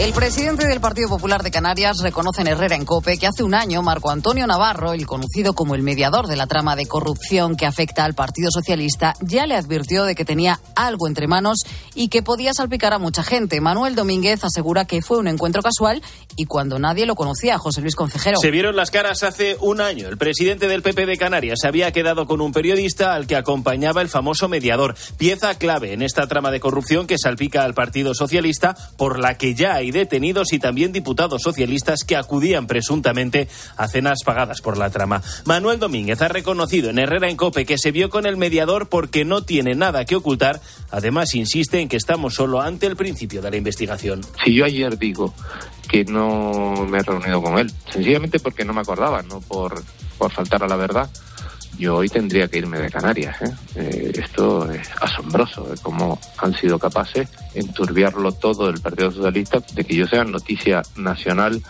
El presidente del Partido Popular de Canarias reconoce en Herrera en Cope que hace un año Marco Antonio Navarro, el conocido como el mediador de la trama de corrupción que afecta al Partido Socialista, ya le advirtió de que tenía algo entre manos y que podía salpicar a mucha gente. Manuel Domínguez asegura que fue un encuentro casual y cuando nadie lo conocía, José Luis Concejero. Se vieron las caras hace un año. El presidente del PP de Canarias había quedado con un periodista al que acompañaba el famoso mediador, pieza clave en esta trama de corrupción que salpica al Partido Socialista, por la que ya hay detenidos y también diputados socialistas que acudían presuntamente a cenas pagadas por la trama. Manuel Domínguez ha reconocido en Herrera en Cope que se vio con el mediador porque no tiene nada que ocultar. Además, insiste en que estamos solo ante el principio de la investigación. Si yo ayer digo que no me he reunido con él, sencillamente porque no me acordaba, no por, por faltar a la verdad yo hoy tendría que irme de Canarias. ¿eh? Eh, esto es asombroso, de cómo han sido capaces enturbiarlo todo el Partido Socialista, de que yo sea noticia nacional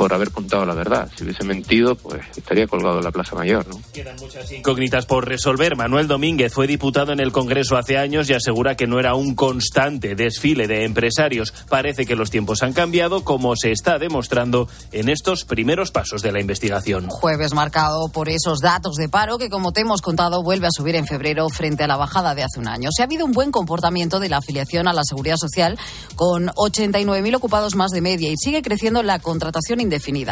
por haber contado la verdad. Si hubiese mentido, pues estaría colgado en la Plaza Mayor. ¿no? Quedan muchas incógnitas por resolver. Manuel Domínguez fue diputado en el Congreso hace años y asegura que no era un constante desfile de empresarios. Parece que los tiempos han cambiado, como se está demostrando en estos primeros pasos de la investigación. Jueves marcado por esos datos de paro que, como te hemos contado, vuelve a subir en febrero frente a la bajada de hace un año. Se ha habido un buen comportamiento de la afiliación a la seguridad social, con 89.000 ocupados más de media, y sigue creciendo la contratación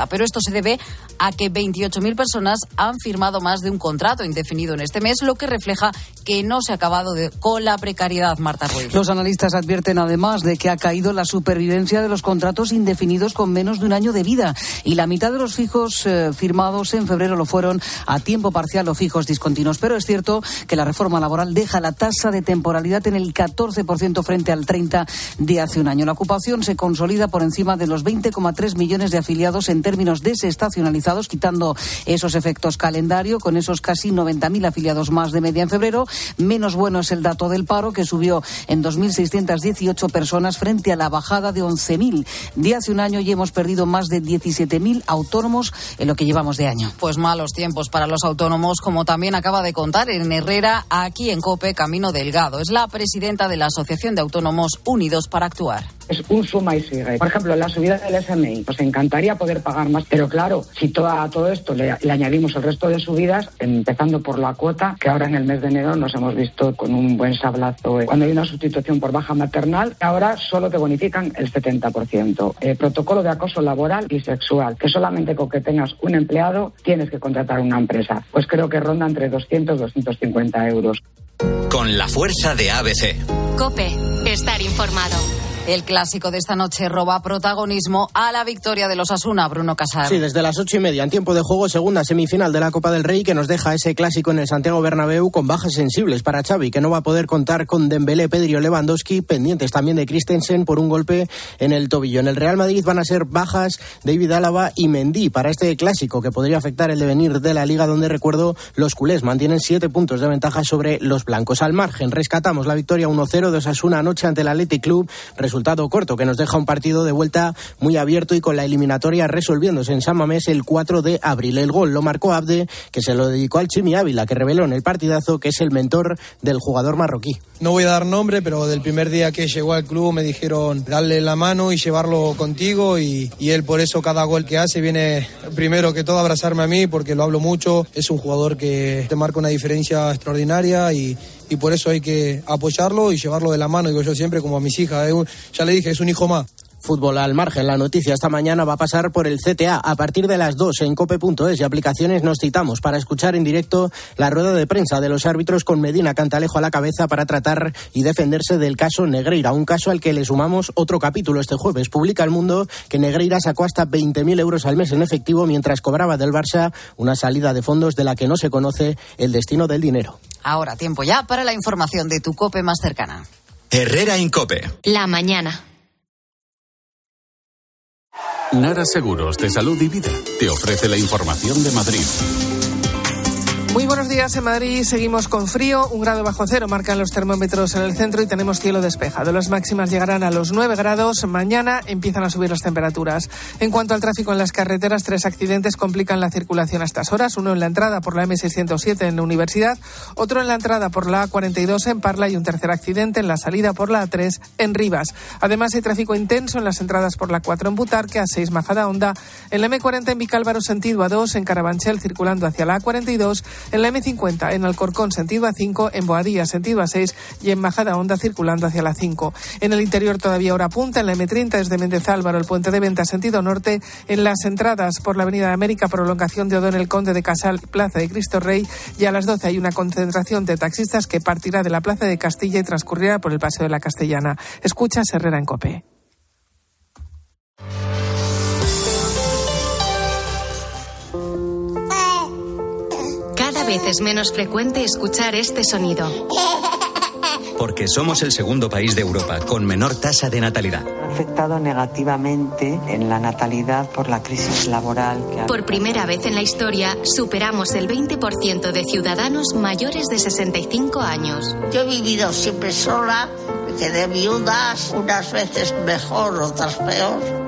Pero esto se debe a que 28.000 personas han firmado más de un contrato indefinido en este mes, lo que refleja que no se ha acabado con la precariedad, Marta Ruiz. Los analistas advierten además de que ha caído la supervivencia de los contratos indefinidos con menos de un año de vida y la mitad de los fijos eh, firmados en febrero lo fueron a tiempo parcial o fijos discontinuos. Pero es cierto que la reforma laboral deja la tasa de temporalidad en el 14% frente al 30% de hace un año. La ocupación se consolida por encima de los 20,3 millones de afiliados en términos desestacionalizados, quitando esos efectos calendario, con esos casi 90.000 afiliados más de media en febrero. Menos bueno es el dato del paro, que subió en 2.618 personas frente a la bajada de 11.000 de hace un año y hemos perdido más de 17.000 autónomos en lo que llevamos de año. Pues malos tiempos para los autónomos, como también acaba de contar en Herrera, aquí en COPE, Camino Delgado. Es la presidenta de la Asociación de Autónomos Unidos para Actuar. Es un suma y sigue. Por ejemplo, la subida del SMI. Nos encantaría poder pagar más, pero claro, si a todo esto le, le, añadimos el resto de subidas, empezando por la cuota, que ahora en el mes de enero nos hemos visto con un buen sablazo. Cuando hay una sustitución por baja maternal, ahora solo te bonifican el 70%. Eh, protocolo de acoso laboral y sexual, que solamente con que tengas un empleado tienes que contratar una empresa. Pues creo que ronda entre 200 y 250 euros. Con la fuerza de ABC. Cope, estar informado. El clásico de esta noche roba protagonismo a la victoria de los Asuna, Bruno Casar. Sí, desde las ocho y media en tiempo de juego, segunda semifinal de la Copa del Rey que nos deja ese clásico en el Santiago Bernabéu con bajas sensibles para Xavi, que no va a poder contar con Dembélé, Pedro Lewandowski, pendientes también de Christensen por un golpe en el tobillo. En el Real Madrid van a ser bajas David Álava y Mendy para este clásico que podría afectar el devenir de la liga, donde recuerdo los culés mantienen siete puntos de ventaja sobre los blancos. Al margen, rescatamos la victoria 1-0 de Osasuna anoche ante el Athletic Club resultado corto que nos deja un partido de vuelta muy abierto y con la eliminatoria resolviéndose en San Mamés el 4 de abril. El gol lo marcó Abde, que se lo dedicó al Chimi Ávila, que reveló en el partidazo que es el mentor del jugador marroquí. No voy a dar nombre, pero del primer día que llegó al club me dijeron darle la mano y llevarlo contigo y, y él por eso cada gol que hace viene primero que todo a abrazarme a mí porque lo hablo mucho. Es un jugador que te marca una diferencia extraordinaria y, y por eso hay que apoyarlo y llevarlo de la mano, digo yo siempre, como a mis hijas. Ya le dije, es un hijo más. Fútbol al margen. La noticia esta mañana va a pasar por el CTA a partir de las 2 en cope.es y aplicaciones nos citamos para escuchar en directo la rueda de prensa de los árbitros con Medina Cantalejo a la cabeza para tratar y defenderse del caso Negreira, un caso al que le sumamos otro capítulo este jueves. Publica el mundo que Negreira sacó hasta 20.000 euros al mes en efectivo mientras cobraba del Barça una salida de fondos de la que no se conoce el destino del dinero. Ahora, tiempo ya para la información de tu cope más cercana. Herrera Incope. La mañana. Nara Seguros de Salud y Vida te ofrece la información de Madrid. Muy buenos días en Madrid. Seguimos con frío. Un grado bajo cero marcan los termómetros en el centro y tenemos cielo despejado. Las máximas llegarán a los 9 grados. Mañana empiezan a subir las temperaturas. En cuanto al tráfico en las carreteras, tres accidentes complican la circulación a estas horas. Uno en la entrada por la M607 en la Universidad, otro en la entrada por la A42 en Parla y un tercer accidente en la salida por la A3 en Rivas. Además, hay tráfico intenso en las entradas por la 4 en Butarque, A6 Majada Honda, en la M40 en Vicálvaro sentido A2, en Carabanchel circulando hacia la A42 en la M50 en Alcorcón sentido A5, en Boadilla sentido A6 y en Majada Honda circulando hacia la 5. En el interior todavía hora punta, en la M30 desde Méndez Álvaro, el puente de venta sentido norte, en las entradas por la Avenida América, prolongación de O'Donnell Conde de Casal, Plaza de Cristo Rey y a las 12 hay una concentración de taxistas que partirá de la Plaza de Castilla y transcurrirá por el Paseo de la Castellana. Escucha Herrera en Cope. Vez es menos frecuente escuchar este sonido. Porque somos el segundo país de Europa con menor tasa de natalidad. Afectado negativamente en la natalidad por la crisis laboral. Que. Por primera vez en la historia, superamos el 20% de ciudadanos mayores de 65 años. Yo he vivido siempre sola, me quedé viudas, unas veces mejor, otras peor.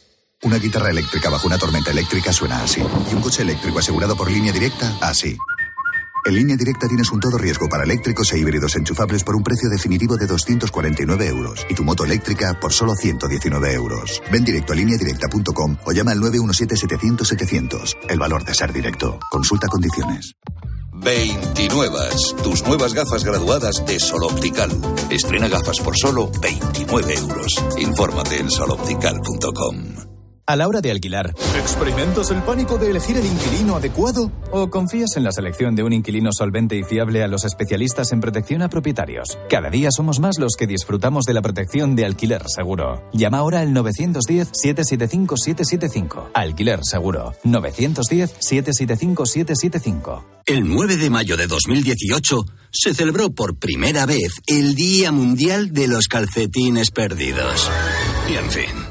Una guitarra eléctrica bajo una tormenta eléctrica suena así. Y un coche eléctrico asegurado por línea directa, así. En línea directa tienes un todo riesgo para eléctricos e híbridos enchufables por un precio definitivo de 249 euros. Y tu moto eléctrica por solo 119 euros. Ven directo a lineadirecta.com o llama al 917-700-700. El valor de ser directo. Consulta condiciones. 29. Tus nuevas gafas graduadas de Sol Optical. Estrena gafas por solo 29 euros. Infórmate en soloptical.com. A la hora de alquilar, ¿experimentas el pánico de elegir el inquilino adecuado? ¿O confías en la selección de un inquilino solvente y fiable a los especialistas en protección a propietarios? Cada día somos más los que disfrutamos de la protección de alquiler seguro. Llama ahora al 910-775-775. Alquiler seguro. 910-775-775. El 9 de mayo de 2018 se celebró por primera vez el Día Mundial de los Calcetines Perdidos. Y en fin.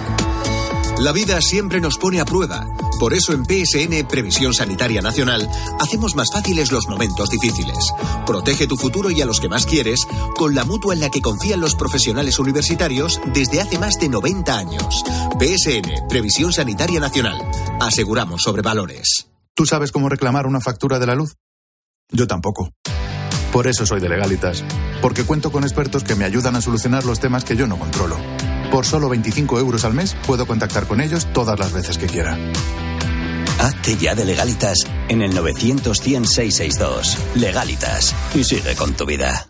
La vida siempre nos pone a prueba. Por eso en PSN Previsión Sanitaria Nacional hacemos más fáciles los momentos difíciles. Protege tu futuro y a los que más quieres con la mutua en la que confían los profesionales universitarios desde hace más de 90 años. PSN Previsión Sanitaria Nacional. Aseguramos sobre valores. ¿Tú sabes cómo reclamar una factura de la luz? Yo tampoco. Por eso soy de Legalitas. Porque cuento con expertos que me ayudan a solucionar los temas que yo no controlo. Por solo 25 euros al mes puedo contactar con ellos todas las veces que quiera. Hazte ya de legalitas en el 900 Legalitas. Y sigue con tu vida.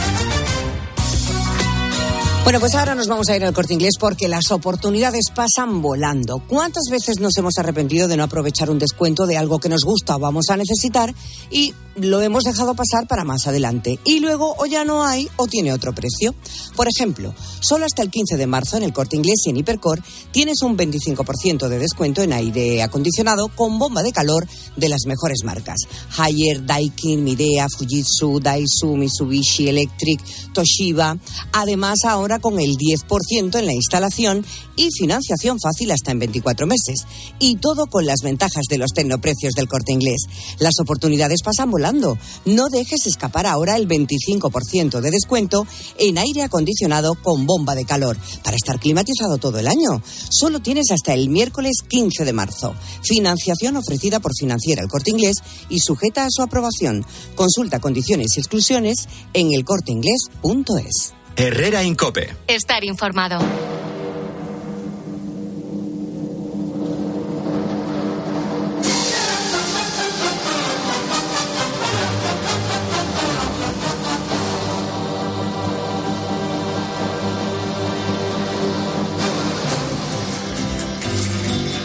Bueno, pues ahora nos vamos a ir al corte inglés porque las oportunidades pasan volando. ¿Cuántas veces nos hemos arrepentido de no aprovechar un descuento de algo que nos gusta o vamos a necesitar y lo hemos dejado pasar para más adelante? Y luego o ya no hay o tiene otro precio. Por ejemplo, solo hasta el 15 de marzo en el corte inglés y en Hipercor tienes un 25% de descuento en aire acondicionado con bomba de calor de las mejores marcas. Haier, Daikin, Midea, Fujitsu, Daisu, Mitsubishi Electric, Toshiba. Además, ahora con el 10% en la instalación y financiación fácil hasta en 24 meses. Y todo con las ventajas de los tecnoprecios del corte inglés. Las oportunidades pasan volando. No dejes escapar ahora el 25% de descuento en aire acondicionado con bomba de calor para estar climatizado todo el año. Solo tienes hasta el miércoles 15 de marzo. Financiación ofrecida por Financiera el Corte Inglés y sujeta a su aprobación. Consulta condiciones y exclusiones en elcorteinglés.es. Herrera Incope. Estar informado.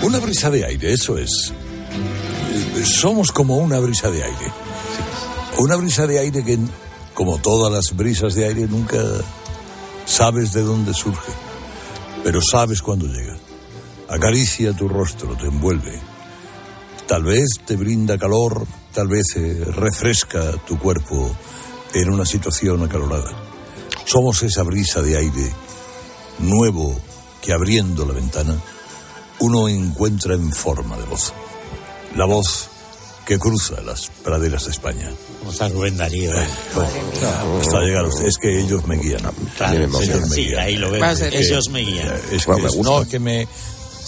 Una brisa de aire, eso es. Eh, Somos como una brisa de aire. Una brisa de aire que, como todas las brisas de aire, nunca sabes de dónde surge, pero sabes cuándo llega. Acaricia tu rostro, te envuelve. Tal vez te brinda calor, tal vez refresca tu cuerpo en una situación acalorada. Somos esa brisa de aire nuevo que abriendo la ventana uno encuentra en forma de voz. La voz que cruza las praderas de España. ¿Cómo está Rubén Darío? eh? Hasta llegar usted. Es que ellos me guían. Claro, ellos me sí, guían. ahí lo vemos. Es que- Ellos me guían. Es que, no, es que me he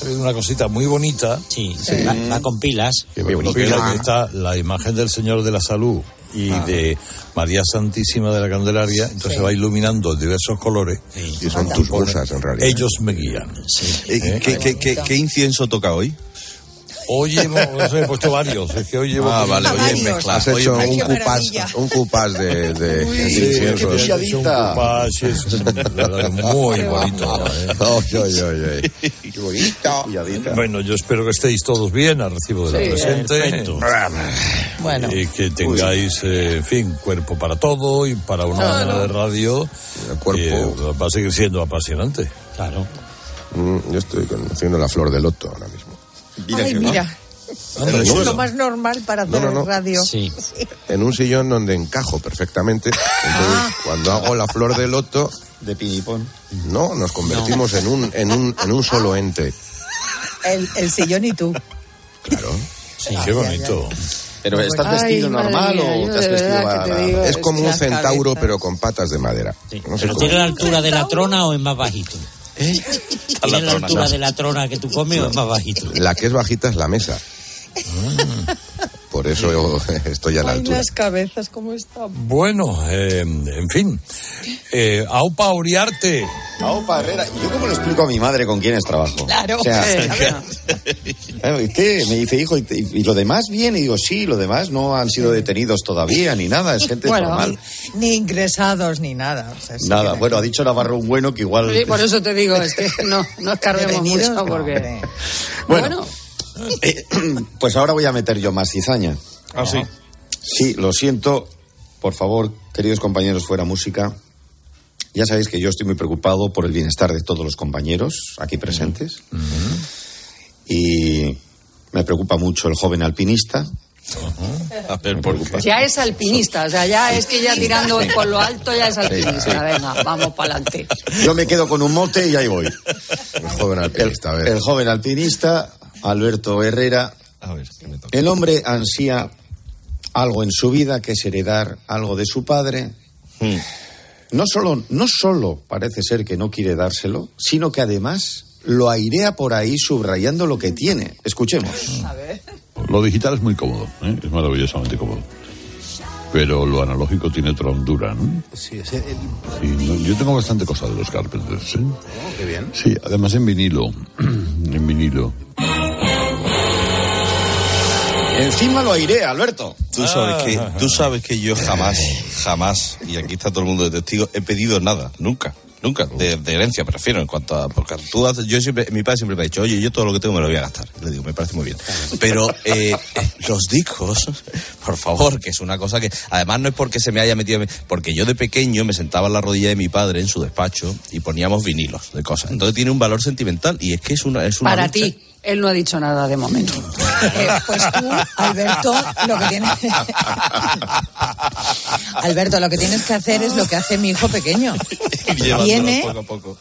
traído una cosita muy bonita. Sí, va, va con pilas. Que me compila que está la imagen del Señor de la Salud y Ah. de María Santísima de la Candelaria, entonces Sí. va iluminando diversos colores. Y son tus bolsas, en realidad. Ellos me guían. Eh, ¿Qué, qué, qué, qué incienso toca hoy? Hoy llevo, no sé, he puesto varios, es que hoy llevo... Ah, vale, hoy mezcla. Has Oye, hecho me- un cupás, un cupás de, de Sí, es un cupás, es muy bonito. ¿eh? Ay, ay, ay. Qué bonito. Bueno, yo espero que estéis todos bien a recibo de la Sí, presente. perfecto. Bueno. Y que tengáis, eh, en fin, cuerpo para todo y para una mañana de radio. cuerpo. va a seguir siendo apasionante. Claro. Mm, Yo estoy conociendo la flor de loto ahora mismo. Ay, mira. Anda, Es no. lo más normal para hacer No, no, no. radio. Sí. En un sillón donde encajo perfectamente. Entonces, cuando hago la flor de loto. De pinipón. No, nos convertimos en, un, en, un, en un solo ente. El, el sillón y tú. Claro. Sí, qué bonito. ¿Pero estás Ay, vestido normal mía, o te has vestido que te digo, Es como un centauro, cabezas. pero con patas de madera. No sé ¿Pero cómo. tiene la altura de la trona o es más bajito? ¿Tiene la altura de la trona que tú comes o es más bajito? La que es bajita es la mesa. Por eso yo estoy a la Ay, altura. las cabezas, ¿cómo están? Bueno, eh, en fin. Eh, Aupa Uriarte. Aupa Herrera. ¿Y yo cómo le explico a mi madre con quiénes trabajo? Claro. O sea, Eh, Claro, ¿y ¿Qué? Me dice, hijo, ¿y, y lo demás bien? Y digo, sí, lo demás no han sido detenidos todavía, ni nada, es gente bueno, normal. ni ingresados ni nada. o sea, sí Nada, bueno, ha dicho Navarro un bueno que igual... Sí, por eso te digo, es que no, no escarbemos mucho no, porque... hombre. Bueno, eh, pues ahora voy a meter yo más cizaña. Ah, sí. Sí, lo siento. Por favor, queridos compañeros, fuera música. Ya sabéis que yo estoy muy preocupado por el bienestar de todos los compañeros aquí presentes. Y me preocupa mucho el joven alpinista. Ya es alpinista, o sea, ya es que ya tirando por lo alto ya es alpinista. Venga, vamos para adelante. Yo me quedo con un mote y ahí voy. El joven alpinista, a ver. El joven alpinista, Alberto Herrera. El hombre ansía algo en su vida, que es heredar algo de su padre. No solo, no solo parece ser que no quiere dárselo, sino que además lo airea por ahí subrayando lo que tiene. Escuchemos. Lo digital es muy cómodo, ¿eh? es maravillosamente cómodo. Pero lo analógico tiene otra hondura, ¿no? Sí, es el- Sí, no, yo tengo bastante cosa de los Carpenters, ¿eh? qué bien. Sí, además en vinilo. en vinilo. Encima lo airea, Alberto. Tú sabes que, tú sabes que yo jamás, jamás, y aquí está todo el mundo de testigo, he pedido nada, nunca, nunca, de, de herencia prefiero, en cuanto a, porque tú haces, yo siempre, mi padre siempre me ha dicho, oye, yo todo lo que tengo me lo voy a gastar, le digo, me parece muy bien, pero eh, los discos, por favor, que es una cosa que, además no es porque se me haya metido, porque yo de pequeño me sentaba en la rodilla de mi padre en su despacho y poníamos vinilos de cosas, entonces tiene un valor sentimental y es que es una, es una Para ti. Él no ha dicho nada de momento. Eh, pues tú, Alberto, lo que tienes. Alberto, lo que tienes que hacer es lo que hace mi hijo pequeño. Viene, poco a poco.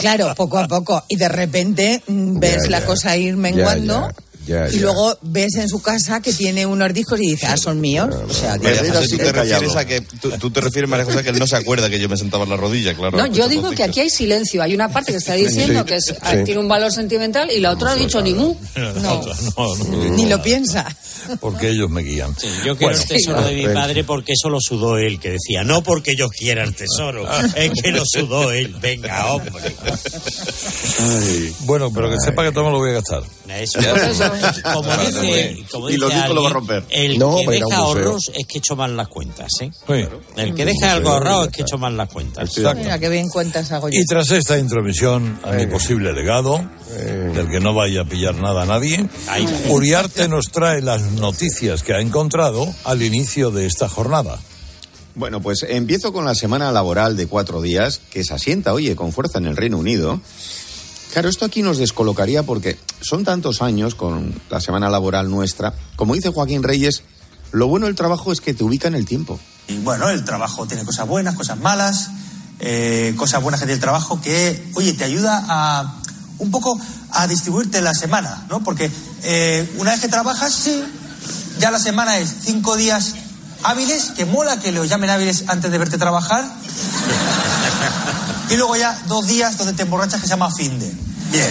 claro, poco a poco, y de repente mm, ves la cosa ir menguando. Ya, y ya. luego ves en su casa que tiene unos discos y dices, ah, son míos. O sea, María tú te es- refieres a que tú, tú te refieres María José que él no se acuerda que yo me sentaba en la rodilla, claro. No, yo digo que aquí hay silencio. Hay una parte que está diciendo Sí, que es- sí. tiene un valor sentimental y la otra ha dicho ni mu. No, no, no. Ni lo piensa. Porque ellos me guían. Yo quiero el tesoro de mi padre porque eso lo sudó él, que decía, no porque yo quiera el tesoro, es que lo sudó él. Venga, hombre. Bueno, pero que sepa que todo me lo voy a gastar. Eso, como dice, como Y los dice discos lo va a romper. El No, que deja ahorros es que echó mal las cuentas, ¿eh? Sí. El que deja algo ahorrado es que echó mal las cuentas. Mira, qué bien cuentas hago yo. Y tras esta intromisión a mi posible legado, del que no vaya a pillar nada a nadie, Uriarte nos trae las noticias que ha encontrado al inicio de esta jornada. Bueno, pues empiezo con la semana laboral de cuatro días, que se asienta, oye, con fuerza en el Reino Unido. Claro, esto aquí nos descolocaría porque son tantos años con la semana laboral nuestra. Como dice Joaquín Reyes, lo bueno del trabajo es que te ubica en el tiempo. Y bueno, el trabajo tiene cosas buenas, cosas malas, eh, cosas buenas que tiene el trabajo que, oye, te ayuda a un poco a distribuirte la semana, ¿no? Porque eh, una vez que trabajas, sí, ya la semana es cinco días hábiles, que mola que los llamen hábiles antes de verte trabajar. Y luego ya dos días donde te emborrachas que se llama fin de. Bien,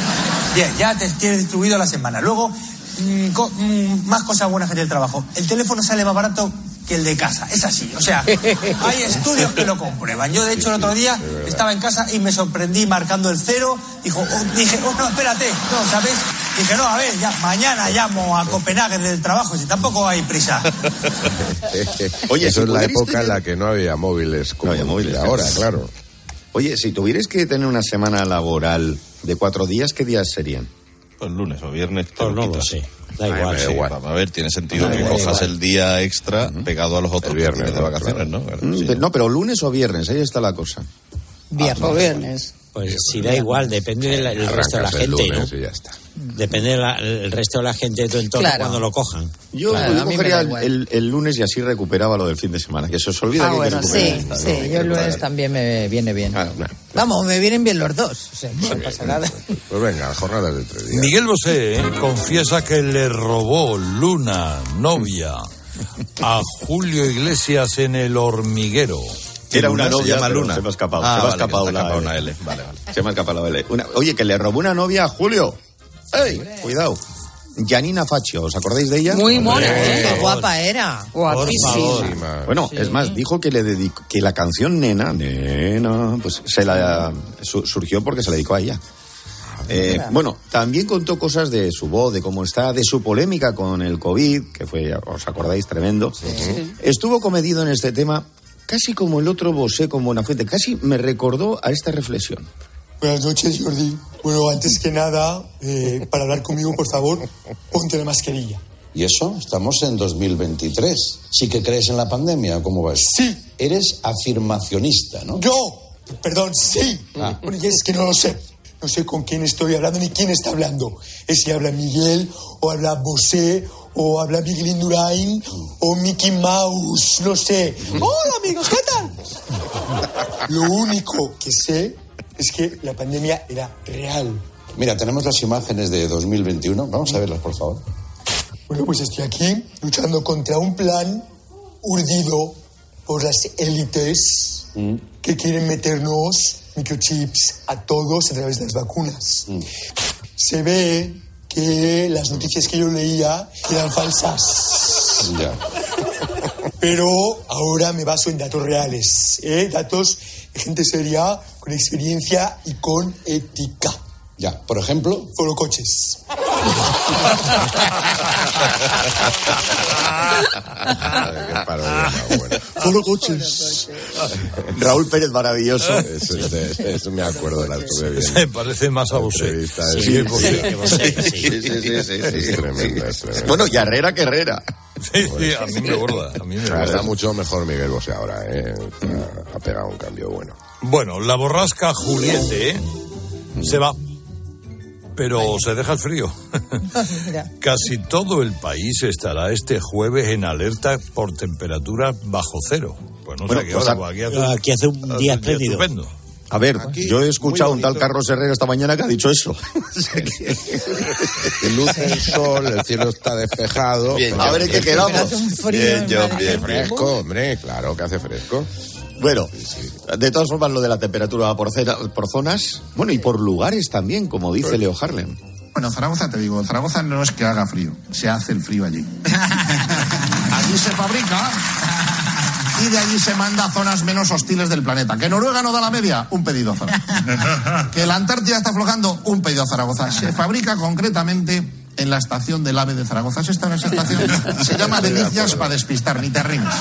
bien, ya te tienes distribuido la semana. Luego, mm, co- mm, más cosas buenas que tiene el trabajo. El teléfono sale más barato que el de casa. Es así. O sea, hay estudios que lo comprueban. Yo, de hecho, el otro día estaba en casa y me sorprendí marcando el cero. Dijo, oh, dije, oh, no, espérate. No, ¿sabes? Dije, no, a ver, ya mañana llamo a Copenhague del trabajo, si tampoco hay prisa. Oye, Eso si es la época en la que no había móviles como había móviles, ahora, claro. Oye, si tuvierais que tener una semana laboral de cuatro días, ¿qué días serían? Pues lunes o viernes. te Pues lo no lo quitas. sé. Da Ay, igual, sí. igual. A ver, tiene sentido Da que igual, cojas igual. el día extra pegado a los otros viernes, que tienes de ¿no? vacaciones, ¿no? Claro, Mm, sí. No, pero lunes o viernes, ahí está la cosa. Viernes. O viernes. Pues si da igual, depende del el resto de la gente, lunes ¿no? y ya está. Depende del resto de la gente de tu entorno Claro. cuando lo cojan. Yo, Claro, yo cogería el, igual. el- el lunes y así recuperaba lo del fin de semana, que se os olvida Ah, que hay que bueno, sí, sí, yo el lunes también me viene bien. Vamos, me vienen bien los dos. O sea, no pasa nada. Pues venga, jornadas de tres días. Miguel Bosé ¿eh? confiesa que le robó Luna, novia, a Julio Iglesias en el hormiguero. Era una se novia, llama Luna. Se me ha escapado. Ah, se me ha vale, escapado L. una L. Vale, vale. Se me ha escapado la L. Una- oye, que le robó una novia a Julio. ¡Ey! Cuidado. Janina Faccio, ¿os acordáis de ella? Muy mona, ¿eh? Qué guapa era. Guapísima. Bueno, es más, dijo que le dedicó, que la canción Nena, Nena, pues se la su- surgió porque se la dedicó a ella. Eh, bueno, también contó cosas de su voz, de cómo está, de su polémica con el COVID, que fue, os acordáis, tremendo. Estuvo comedido en este tema, casi como el otro Bosé con Buenafuente, casi me recordó a esta reflexión. Buenas noches, Jordi. Bueno, antes que nada, eh, para hablar conmigo, por favor, ponte la mascarilla. ¿Y eso? Estamos en 2023. ¿Sí que crees en la pandemia? ¿Cómo vas? Sí. Eres afirmacionista, ¿no? Yo, perdón, sí. Ah. Bueno, y es que no lo sé. No sé con quién estoy hablando ni quién está hablando. Es si habla Miguel, o habla Bosé, o habla Miguel Indurain, o Mickey Mouse, no sé. Hola, amigos, ¿qué tal? Lo único que sé es que la pandemia era real. Mira, tenemos las imágenes de 2021. Vamos a verlas, por favor. Bueno, pues estoy aquí luchando contra un plan urdido por las élites que quieren meternos microchips a todos a través de las vacunas. Se ve que las noticias que yo leía eran falsas. Ya. Pero ahora me baso en datos reales, ¿eh? datos de gente seria, con experiencia y con ética. Ya, por ejemplo. Foro coches. Qué parodia. Foro coches. Raúl Pérez, maravilloso. Eso, eso- eso me acuerdo de la estuve viendo. Se parece más a. Entrevista Sí, sí. Sí, sí. Sí, sí, sí, sí, Es sí. tremendo, es tremendo. Bueno, y Herrera que Herrera. Sí, sí, a mí me borda. A mí me Está borda. mucho mejor Miguel Bosé ahora, ¿eh? Ha- Ha pegado un cambio bueno. Bueno, la borrasca Juliete ¿eh? se va. Pero se deja el frío. Casi todo el país estará este jueves en alerta por temperatura bajo cero. Pues no Bueno, sé qué pues hora, a- pues aquí hace, Aquí hace un día espléndido. estupendo. A ver, yo he escuchado a un tal. Carlos Herrera esta mañana que ha dicho eso. Y luce el sol, el cielo está despejado. Bien, a ver en qué quedamos. Hace un frío. Bien, en yo, bien, Fresco, hombre, claro que hace fresco. Bueno, de todas formas, lo de la temperatura va por, cera- por zonas, bueno, y por lugares también, como dice Leo Harlem. Bueno, Zaragoza, te digo, Zaragoza no es que haga frío, se hace el frío allí. allí se fabrica y de allí se manda a zonas menos hostiles del planeta. ¿Que Noruega no da la media? Un pedido a Zaragoza. ¿Que la Antártida está aflojando? Un pedido a Zaragoza. Se fabrica concretamente en la estación del AVE de Zaragoza. ¿Es esta en esa estación? Se llama Delicias para despistar, ni te rimes.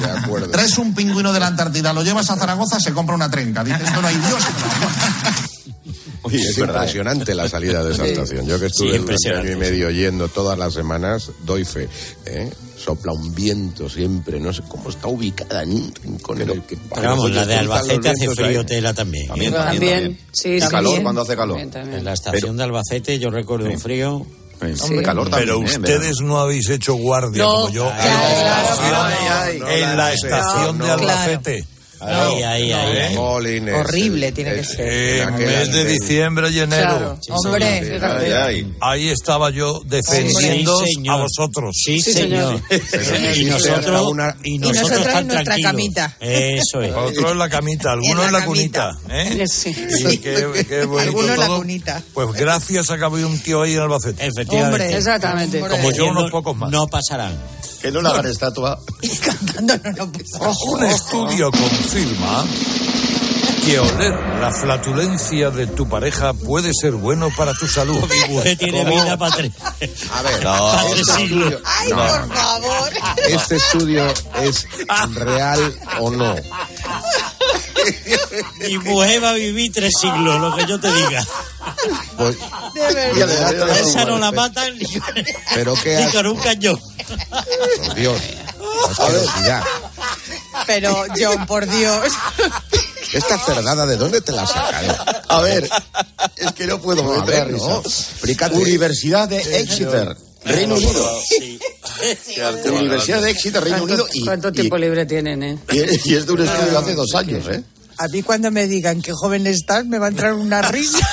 De acuerdo. Traes un pingüino de la Antártida, lo llevas a Zaragoza, se compra una trenca. Dices, esto no hay Dios. que te lo haga". Oye, es impresionante la salida de esa estación. Yo que estuve impresionante, año y medio yendo todas las semanas, doy fe. ¿eh? Sopla un viento siempre, no sé cómo está ubicada en un rincón en el que... Pero vamos, la de Albacete hace frío ahí. tela también. También, ¿eh? también, También, también. sí, calor cuando hace calor. También, también. En la estación de Albacete yo recuerdo un frío. Hombre, calor también. Pero ¿eh? ustedes no habéis hecho guardia No, como yo en la estación, en la estación de. Albacete. Ahí, ahí. ahí. Jolines, Horrible es- tiene que es- ser. En mes de diciembre y enero. Claro. Hombre, Ay, ay. Ahí estaba yo defendiendo Sí, a vosotros. Sí, Sí, señor. Y sí, nosotros, una- y Y nosotros, tan en nuestra tranquilos. camita. Eso es. Otro en la camita, alguno En la la cunita. ¿eh? Sí. Y qué, qué bonito Alguno en la cunita. Pues gracias a que había un tío ahí en Albacete. Efectivamente. Hombre. Exactamente. Hombre. Como yo, unos pocos más. No pasarán. Que no le hagan estatua. Y cantando no lo pasa. Un estudio confirma que oler la flatulencia de tu pareja puede ser bueno para tu salud. Mujer tiene ¿Cómo? vida para tres. A ver, Para tres este siglos. estudio, Ay, por favor. ¿este estudio es real o no? Mi mujer va a vivir tres siglos, lo que yo te diga. Pues, De verdad. Ya, ya, Esa no la matan ni pero qué ni con un cañón. por Dios. Asquerosidad. Pero, John, por Dios. Esta cerdada, ¿de dónde te la sacado? A ver, es que no puedo No, a ver, no. Explícate. Universidad de Exeter, Reino Unido. Sí. Universidad de Exeter, Reino Unido. ¿Cuánto, Y, cuánto y- tiempo libre tienen, eh? y- y es de un estudio de hace dos años, ¿eh? A mí cuando me digan qué joven estás me va a entrar una risa.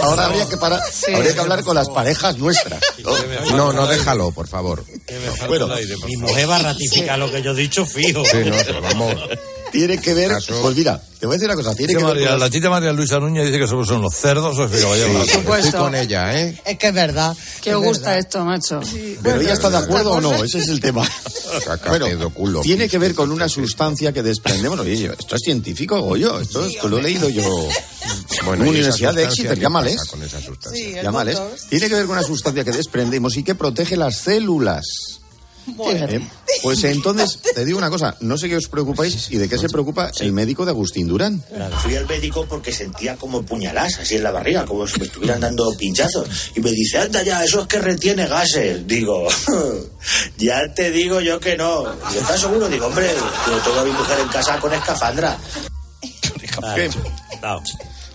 Ahora habría que, parar, habría que hablar con las parejas nuestras. ¿no? No, no, déjalo, por favor. Bueno, el aire, por Mi mujer va a ratificar lo que yo he dicho, fijo. Sí, no, pero vamos. Tiene que ver, Caso- pues mira, te voy a decir una cosa, tiene que ver María- la tita María Luisa Núñez dice que somos son los cerdos o es que vaya a hablar. Estoy con ella, ¿eh? Es que es verdad. ¿Qué es os gusta verdad. esto, macho? Pero ella está de acuerdo o no, ese es el tema. Bueno, culo, tiene que ver con una sustancia que desprendemos. Oye, esto es científico, o yo, esto, esto lo he leído yo. Bueno, en ¿y la esa Universidad de Exeter, llámales. con esa sustancia? Sí, Llámales. Tiene que ver con una sustancia que desprendemos y que protege las células. ¿Eh? Pues entonces, te digo una cosa, no sé qué os preocupáis y de qué se preocupa el médico de Agustín Durán. Fui al médico porque sentía como puñaladas así en la barriga, como si me estuvieran dando pinchazos. Y me dice, anda ya, eso es que retiene gases. Digo, ya te digo yo que no. ¿Y estás seguro? Digo, hombre, yo tengo a mi mujer en casa con escafandra. Claro, claro.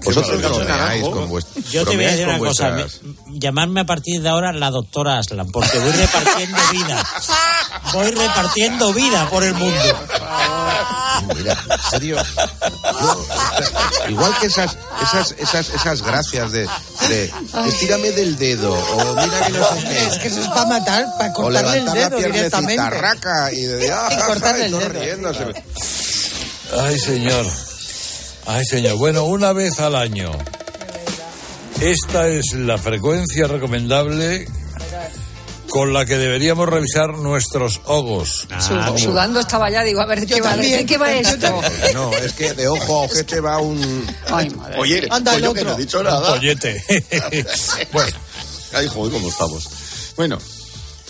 Vosotros Pero no bromeáis con vuest- Yo te voy a decir una cosa. vuestras- me- llamarme a partir de ahora la doctora Aslan, porque voy repartiendo vida. Voy repartiendo vida por el mundo. Mira, en serio. Yo, igual que esas, esas, esas, esas gracias de, de estírame del dedo, o mira que no sé qué. Es que eso es para matar, para O cortarle el levantar la dedo directamente. raca y de ah, Y cortarle el dedo. riéndose. Ay, señor. Ay, señor. Bueno, una vez al año. Esta es la frecuencia recomendable con la que deberíamos revisar nuestros ojos. Su- Sudando estaba ya, digo, a ver, ¿qué va, también. ¿de qué va esto? No, es que de ojo a ojete va un. Ay, madre. Oye, Anda, el coño, que no he dicho nada. Pollete. Bueno, ay, joder, cómo estamos. Bueno,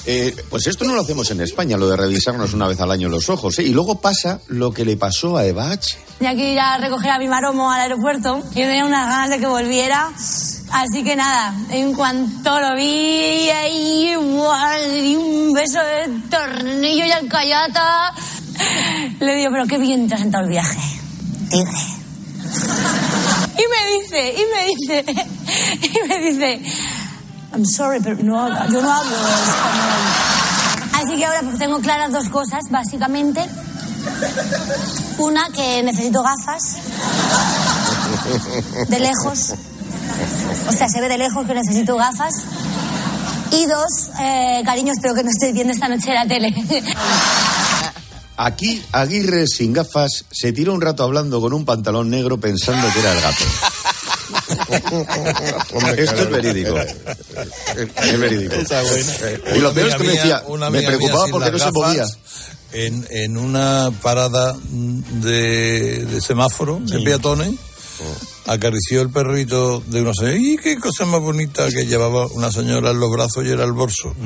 eh, pues esto no lo hacemos en España, lo de revisarnos una vez al año los ojos. ¿eh? Y luego pasa lo que le pasó a Eva H. Tenía que ir a recoger a mi maromo al aeropuerto. Yo tenía unas ganas de que volviera. Así que nada, en cuanto lo vi, ahí, di un beso de tornillo y alcayata. Le digo, pero qué bien te has sentado el viaje. Tigre. Y me dice, y me dice, y me dice, I'm sorry, pero no, yo no hablo español. Así que ahora pues, tengo claras dos cosas, básicamente. Una, que necesito gafas. De lejos. O sea, se ve de lejos que necesito gafas. Y dos, eh, cariño, espero que no estés viendo esta noche la tele. Aquí Aguirre sin gafas se tiró un rato hablando con un pantalón negro pensando que era el gato. Esto es verídico. Es verídico. Y lo peor es que me decía, me preocupaba porque no se movía. En, en una parada de, de semáforo, de peatones, acarició el perrito de una señora. ¡Y qué cosa más bonita que llevaba una señora en los brazos y era el bolso!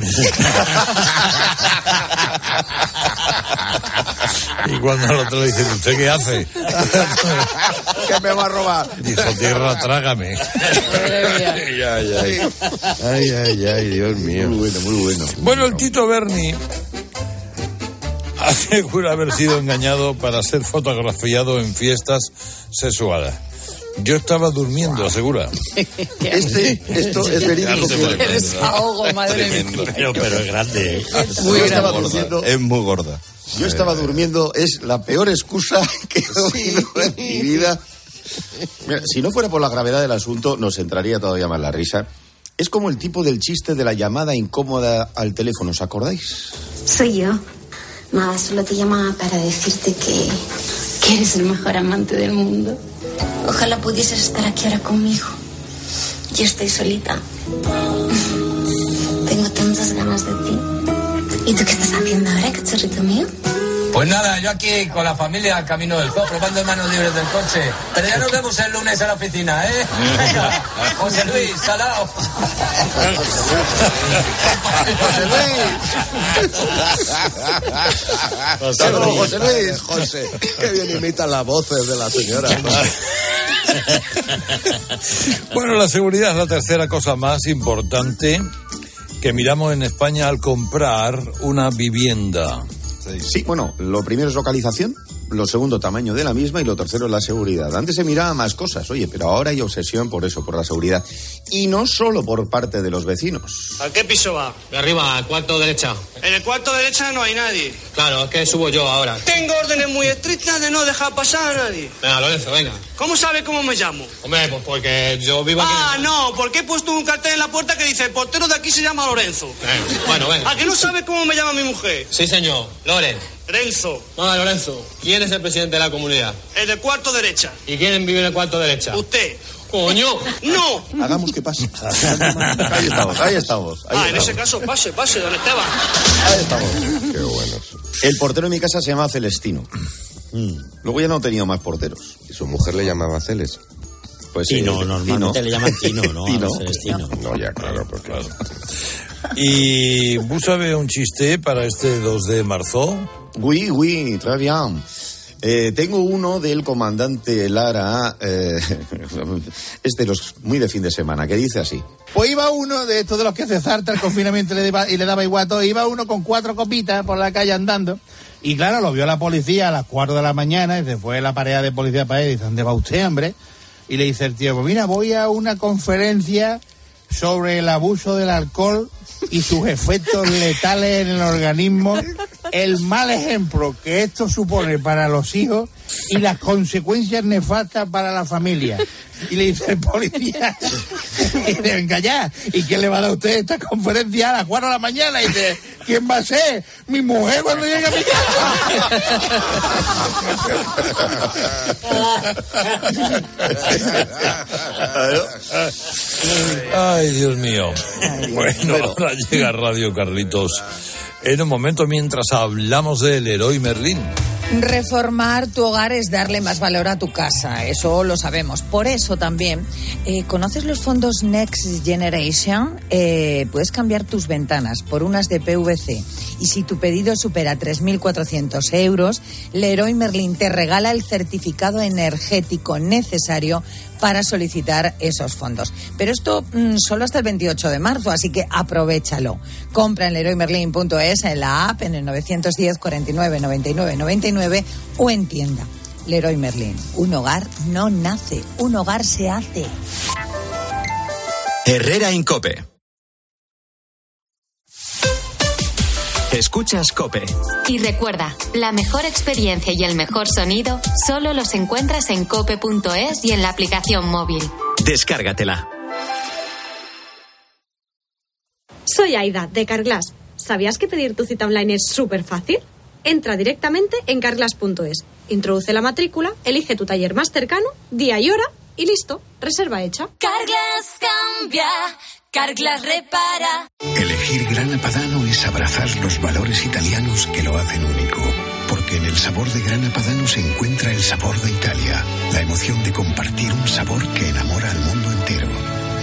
y cuando al otro le dice, ¿usted qué hace? ¿Qué me va a robar? Dijo, tierra, trágame. ay, ay, ay. Ay, ay, ay, Dios mío. Muy bueno, muy bueno. Bueno, el Tito Berni asegura haber sido engañado para ser fotografiado en fiestas sexuales. Yo estaba durmiendo, asegura. Este, esto es verídico. Que- desahogo, madre mía. Pero, pero es grande. ¿eh? Yo estaba durmiendo. Es muy gorda. Yo estaba durmiendo, es la peor excusa que he oído en mi vida. Mira, si no fuera por la gravedad del asunto, nos entraría todavía más la risa. Es como el tipo del chiste de la llamada incómoda al teléfono, ¿os acordáis? Soy yo. Nada, solo te llamaba para decirte que, que eres el mejor amante del mundo. Ojalá pudieses estar aquí ahora conmigo. Yo estoy solita. Tengo tantas ganas de ti. ¿Y tú qué estás haciendo ahora, cachorrito mío? Pues nada, yo aquí con la familia camino del zoo, probando manos libres del coche. Pero ya nos vemos el lunes en la oficina, ¿eh? Venga, José Luis, salado. Hasta luego, José Luis. José, qué bien imitan las voces de la señora. Bueno, la seguridad es la tercera cosa más importante que miramos en España al comprar una vivienda. Sí, bueno, lo primero es localización, lo segundo tamaño de la misma y lo tercero es la seguridad. Antes se miraba más cosas, oye, pero ahora hay obsesión por eso, por la seguridad. Y no solo por parte de los vecinos. ¿A qué piso va? De arriba, al cuarto derecha. En el cuarto derecha no hay nadie. Claro, es que subo yo ahora. Tengo órdenes muy estrictas de no dejar pasar a nadie. Venga, Lorenzo, venga. ¿Cómo sabe cómo me llamo? Hombre, pues porque yo vivo aquí. Ah, no, porque he puesto un cartel en la puerta que dice, el portero de aquí se llama Lorenzo. Venga, bueno, venga. ¿A que no sabe cómo me llama mi mujer? Sí, señor. Loren. Renzo, Vamos, Lorenzo. ¿Quién es el presidente de la comunidad? el del cuarto derecha. ¿Y quién vive en el cuarto derecha? Usted. ¡Coño! ¡No! Hagamos que pase. Ahí estamos, ahí estamos. Ahí Ah, en ese caso, pase, pase, don Esteban. Ahí estamos. Qué buenos. El portero en mi casa se llama Celestino. Mm. Luego ya no he tenido más porteros. Y su mujer le llamaba Celes. Pues Tino, eh, normalmente Tino. le llaman Tino, ¿no? Tino. Celestino. No, ya, claro, porque. ¿Y vos sabés un chiste para este 2 de marzo? Oui, oui, très bien. Eh, tengo uno del comandante Lara, eh, de los muy de fin de semana, que dice así. Pues iba uno de estos de los que se zarta el confinamiento y le, daba- y igual a todo. Iba uno con cuatro copitas por la calle andando. Y claro, lo vio la policía a las cuatro de la mañana y se fue la pareja de policía para él y dice, ¿dónde va usted, hombre? Y le dice el tío, pues mira, voy a una conferencia sobre el abuso del alcohol y sus efectos letales en el organismo, el mal ejemplo que esto supone para los hijos y las consecuencias nefastas para la familia. Y le dice el policía, y dice, venga ¿y quién le va a dar a usted esta conferencia a las 4 de la mañana? Y dice, ¿quién va a ser? Mi mujer cuando llegue a mi Ay, Dios mío. Bueno, ahora llega Radio Carlitos. En un momento mientras hablamos del héroe Merlín. Reformar tu hogar es darle más valor a tu casa, eso lo sabemos. Por eso también, eh, ¿conoces los fondos Next Generation? Eh, puedes cambiar tus ventanas por unas de PVC. Y si tu pedido supera 3.400 euros, Leroy Merlin te regala el certificado energético necesario para solicitar esos fondos. Pero esto mm, solo hasta el 28 de marzo, así que aprovechalo. Compra en leroymerlin.es, en la app, en el 910 49 99 99 9 o en tienda. Leroy Merlin, un hogar no nace, un hogar se hace. Herrera Incope. Escuchas Cope. Y recuerda, la mejor experiencia y el mejor sonido solo los encuentras en cope.es y en la aplicación móvil. Descárgatela. Soy Aida, de Carglass. ¿Sabías que pedir tu cita online es súper fácil? Entra directamente en carglass.es, introduce la matrícula, elige tu taller más cercano, día y hora y listo, reserva hecha. Carglass cambia, Carglass repara. Elegir Grana Padano es abrazar los valores italianos que lo hacen único. Porque en el sabor de Grana Padano se encuentra el sabor de Italia, la emoción de compartir un sabor que enamora al mundo entero.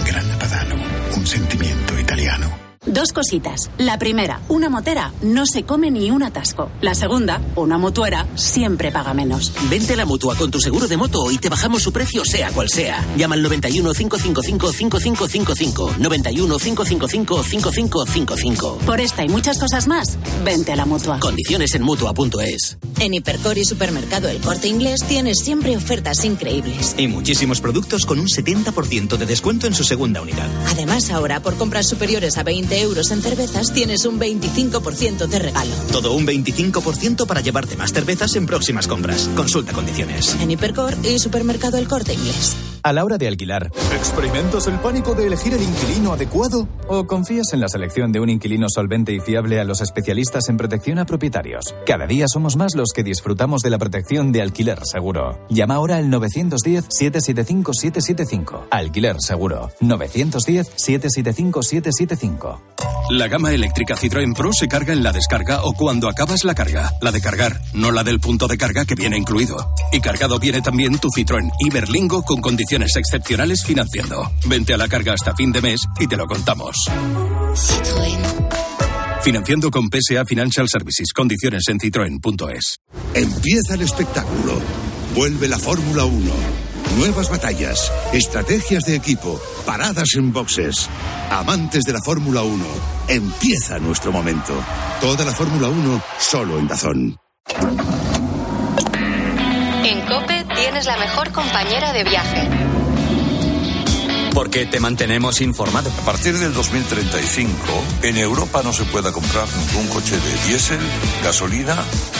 Grana Padano, un sentimiento italiano. Dos cositas. La primera, una motera no se come ni un atasco. La segunda, una motuera siempre paga menos. Vente a la mutua con tu seguro de moto y te bajamos su precio sea cual sea. Llama al 91 555 5555. 91 555 5555. Por esta y muchas cosas más, vente a la mutua. Condiciones en mutua.es. En Hipercor y Supermercado El Corte Inglés tienes siempre ofertas increíbles. Y muchísimos productos con un 70% de descuento en su segunda unidad. Además, ahora por compras superiores a 20 euros en cervezas tienes un 25% de regalo. Todo un 25% para llevarte más cervezas en próximas compras. Consulta condiciones. En Hipercor y Supermercado El Corte Inglés. A la hora de alquilar, ¿experimentas el pánico de elegir el inquilino adecuado? ¿O confías en la selección de un inquilino solvente y fiable a los especialistas en protección a propietarios? Cada día somos más los que disfrutamos de la protección de alquiler seguro. Llama ahora al 910-775-775. Alquiler seguro. 910-775-775. La gama eléctrica Citroën Pro se carga en la descarga o cuando acabas la carga. La de cargar, no la del punto de carga que viene incluido. Y cargado viene también tu Citroën Iberlingo con condiciones excepcionales financiando. Vente a la carga hasta fin de mes y te lo contamos. Financiando con PSA Financial Services. Condiciones en citroen.es. Empieza el espectáculo. Vuelve la Fórmula 1. Nuevas batallas, estrategias de equipo, paradas en boxes. Amantes de la Fórmula 1, empieza nuestro momento. Toda la Fórmula 1 solo en Dazón. En Cope tienes la mejor compañera de viaje. Porque te mantenemos informado. A partir del 2035, en Europa no se pueda comprar ningún coche de diésel, gasolina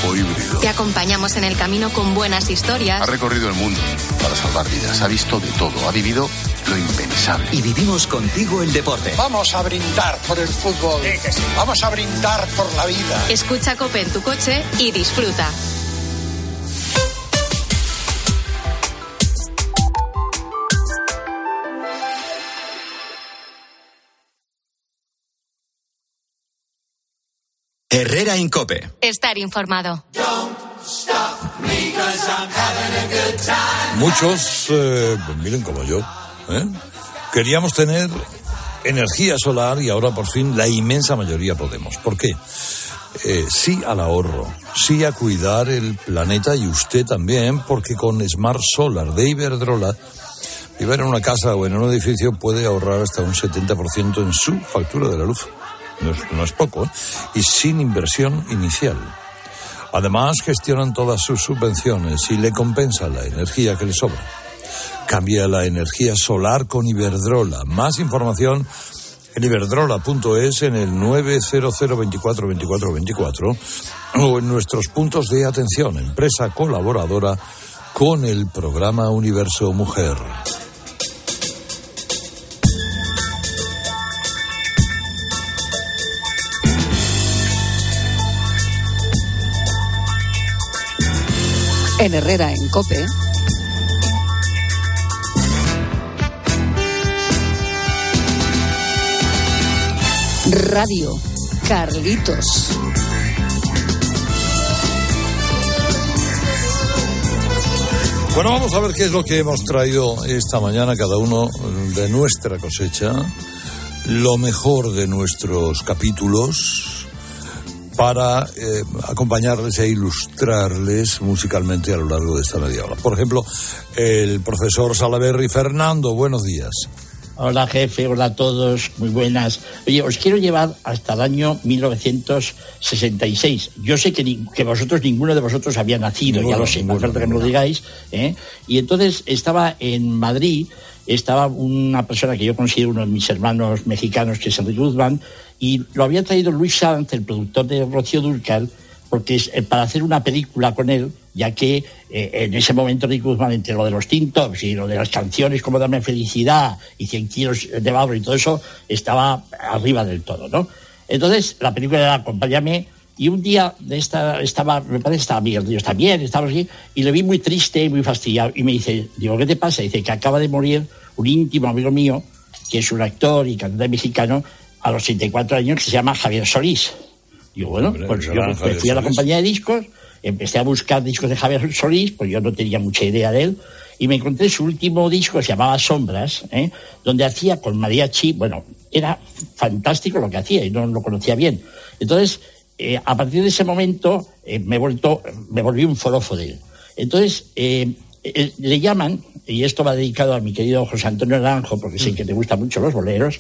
o híbrido. Te acompañamos en el camino con buenas historias. Ha recorrido el mundo para salvar vidas, ha visto de todo, ha vivido lo impensable. Y vivimos contigo el deporte. Vamos a brindar por el fútbol. Vamos a brindar por la vida. Escucha Cope en tu coche y disfruta. Herrera Incope. Estar informado. Muchos, eh, pues miren como yo, ¿eh? queríamos tener energía solar y ahora por fin la inmensa mayoría podemos. ¿Por qué? Eh, sí al ahorro, sí a cuidar el planeta y usted también, porque con Smart Solar de Iberdrola, vivir en una casa o en un edificio puede ahorrar hasta un 70% en su factura de la luz. No es, poco, y sin inversión inicial. Además, gestionan todas sus subvenciones y le compensa la energía que le sobra. Cambia la energía solar con Iberdrola. Más información en iberdrola.es en el 900 24 24 24 o en nuestros puntos de atención, empresa colaboradora con el programa Universo Mujer. En Herrera, en Cope. Radio Carlitos. Bueno, vamos a ver qué es lo que hemos traído esta mañana cada uno de nuestra cosecha, lo mejor de nuestros capítulos para eh, acompañarles e ilustrarles musicalmente a lo largo de esta media hora. Por ejemplo, el profesor Salaberry Fernando, buenos días. Hola jefe, hola a todos, muy buenas. Oye, os quiero llevar hasta el año 1966. Yo sé que, ni- que vosotros, ninguno de vosotros había nacido, ya lo sé, no falta que me lo digáis. ¿eh? Y entonces estaba en Madrid, estaba una persona que yo considero uno de mis hermanos mexicanos, que es Enrique Guzmán, y lo había traído Luis Sanz, el productor de Rocío Durcal, porque es, eh, para hacer una película con él, ya que eh, en ese momento Enrique Guzmán, entre lo de los Tintops y lo de las canciones como Dame Felicidad y 100 kilos de barro y todo eso, estaba arriba del todo, ¿no? Entonces, la película era Acompáñame, y un día de esta, estaba, me parece que estaba Miguel Ríos también, estaba así, y le vi muy triste y muy fastidiado, y me dice, digo, ¿qué te pasa? Dice que acaba de morir un íntimo amigo mío, que es un actor y cantante mexicano, a los 64 años, que se llama Javier Solís. Digo, bueno, Hombre, pues yo me fui a la compañía de discos, empecé a buscar discos de Javier Solís, pues yo no tenía mucha idea de él, y me encontré su último disco, se llamaba Sombras, ¿eh? donde hacía con mariachi, bueno, era fantástico lo que hacía y no lo conocía bien. Entonces, eh, a partir de ese momento eh, me, he vuelto, me volví un forofo de él. Entonces, eh, le llaman, y esto va dedicado a mi querido José Antonio Naranjo, porque sé que te gustan mucho los boleros,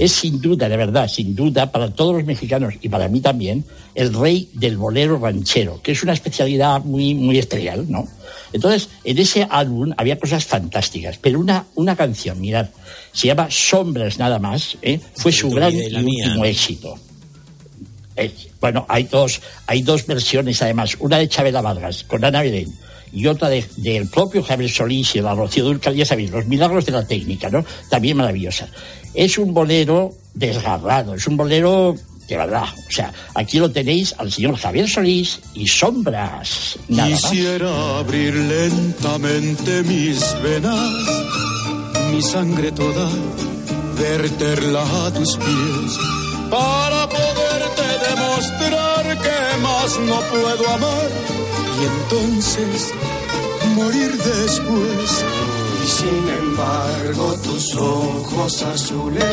es sin duda, de verdad, sin duda, para todos los mexicanos y para mí también, el rey del bolero ranchero, que es una especialidad muy, muy especial, ¿no? Entonces, en ese álbum había cosas fantásticas, pero una, una canción, mirad, se llama Sombras nada más, ¿eh? fue su gran y mía. último éxito. Eh, bueno, hay dos, hay dos versiones además, una de Chabela Vargas con Ana Belén y otra de- del propio Javier Solís y de la Rocío Durcal, ya sabéis, los milagros de la técnica, ¿no? También maravillosa. Es un bolero desgarrado, es un bolero de verdad. O sea, aquí lo tenéis al señor Javier Solís y Sombras. Nada más. Quisiera abrir lentamente mis venas, mi sangre toda, verterla a tus pies, para poderte demostrar que más no puedo amar y entonces morir después. Y sin embargo tus ojos azules,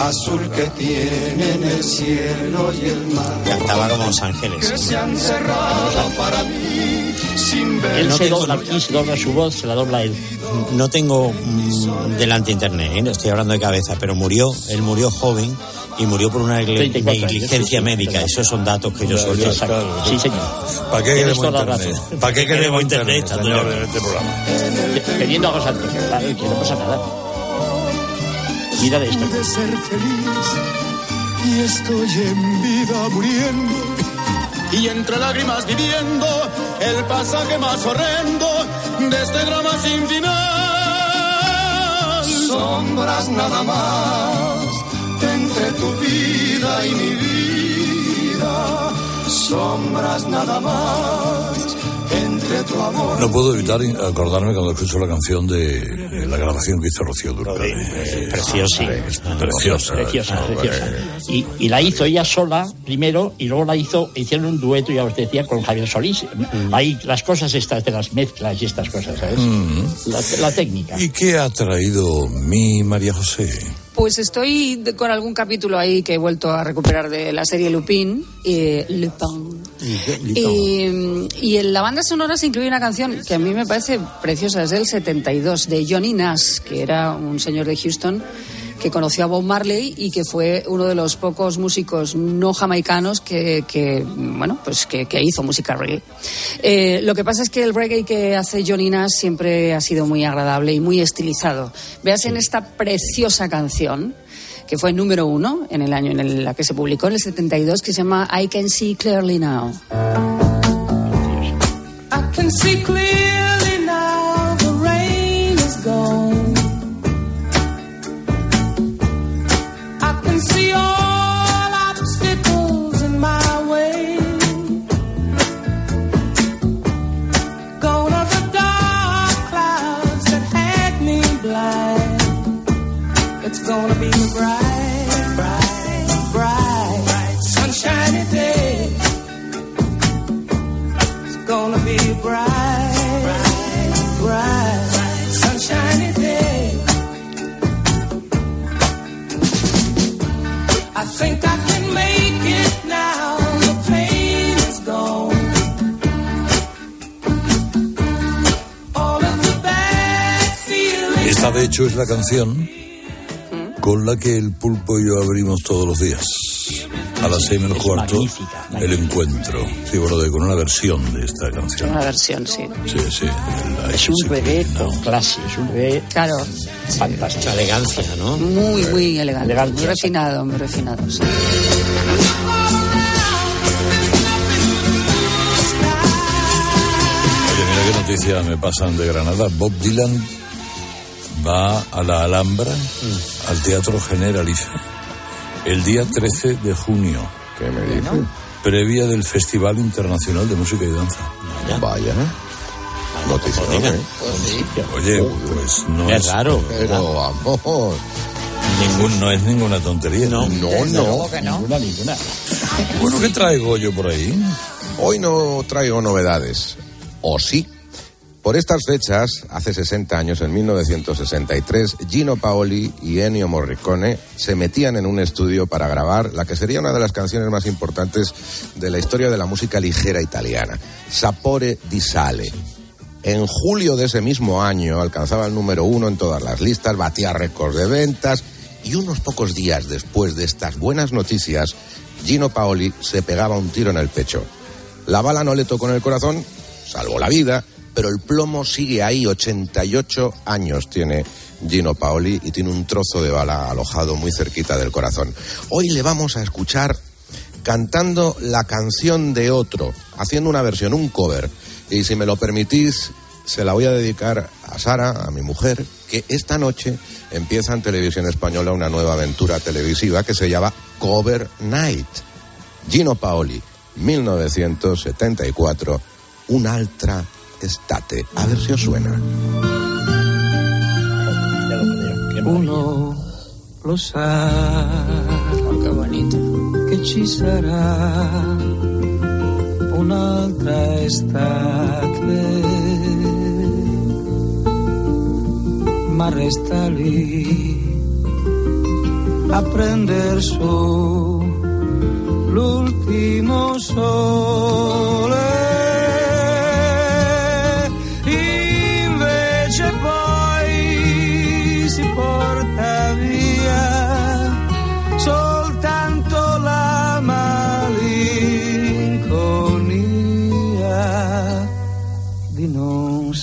azul que tienen el cielo y el mar. Cantaba como Los Ángeles. que se han cerrado para mí sin ver. Él se dobla aquí, se dobla su voz, se la dobla él. No tengo mm, delante internet, ¿eh? estoy hablando de cabeza, pero murió, él murió joven y murió por una negle- 34 años, negligencia sí, sí, médica. Esos son datos que yo exacto. Sí, señor. ¿Para qué queremos internet? ¿Para qué queremos internet, señor, en este programa? Teniendo a José Antonio, claro, que no pasa nada. Mira esto. de ser feliz y estoy en vida muriendo y entre lágrimas viviendo el pasaje más horrendo de este drama sin final. Sombras nada más entre tu vida y mi vida. Sombras nada más entre tu amor. No puedo evitar acordarme cuando escucho la canción de la grabación que hizo Rocío Durcal. Eh, Preciosa. Preciosa. Preciosa, No, preciosa. eh, Y, y la hizo ella sola primero y luego la hizo, hicieron un dueto, ya os decía, con Javier Solís. Ahí las cosas estas de las mezclas y estas cosas, ¿sabes? Mm. La, la técnica. ¿Y qué ha traído mi María José? Pues estoy con algún capítulo ahí que he vuelto a recuperar de la serie Lupin. eh, Lupin. Y, y en la banda sonora se incluye una canción que a mí me parece preciosa, es del 72, de Johnny Nash, que era un señor de Houston que conoció a Bob Marley y que fue uno de los pocos músicos no jamaicanos que, que, bueno, pues que, que hizo música reggae. Eh, lo que pasa es que el reggae que hace Johnny Nash siempre ha sido muy agradable y muy estilizado. Veas en esta preciosa canción que fue número uno en el año en el la que se publicó, en el 72, que se llama I Can See Clearly Now. I can see clearly gonna be bright, bright, bright, sunshiny day. It's gonna be bright, bright, sunshiny day. Esta, de hecho, es la canción con la que el pulpo y yo abrimos todos los días. A las seis menos cuarto, magnífica, el encuentro. Sí, bueno, de- con una versión de esta Es canción. una versión, sí. Sí, sí. Es un con clase, es un reggae Claro. fantástico. Mucha elegancia, ¿no? Muy, muy elegante. Elegancia, Muy refinado, muy refinado. sí. Oye, mira qué noticias me pasan de Granada. Bob Dylan va a la Alhambra, al Teatro Generalife, el día 13 de junio. ¿Qué me dice? Previa del Festival Internacional de Música y Danza. Vaya. Noticia, ¿eh? Oye, pues no Es es, raro. Pero vamos. ningún, no es ninguna tontería. No. No, no. no. Ninguna, ninguna. Bueno, ¿qué traigo yo por ahí? Hoy no traigo novedades. ¿O sí? Por estas fechas, hace 60 años, en 1963, Gino Paoli y Ennio Morricone se metían en un estudio para grabar la que sería una de las canciones más importantes de la historia de la música ligera italiana, Sapore di Sale. En julio de ese mismo año alcanzaba el número uno en todas las listas, batía récords de ventas y unos pocos días después de estas buenas noticias, Gino Paoli se pegaba un tiro en el pecho. La bala no le tocó en el corazón, salvó la vida, pero el plomo sigue ahí, 88 años tiene Gino Paoli y tiene un trozo de bala alojado muy cerquita del corazón. Hoy le vamos a escuchar cantando la canción de otro, haciendo una versión, un cover. Y si me lo permitís, se la voy a dedicar a Sara, a mi mujer, que esta noche empieza en televisión española una nueva aventura televisiva que se llama Cover Night. Gino Paoli, 1974, un altra estate. A ver si os suena. Uno lo sa Oh, qué bonito. che ci sarà un'altra estate, ma resta lì a prender su l'ultimo sole.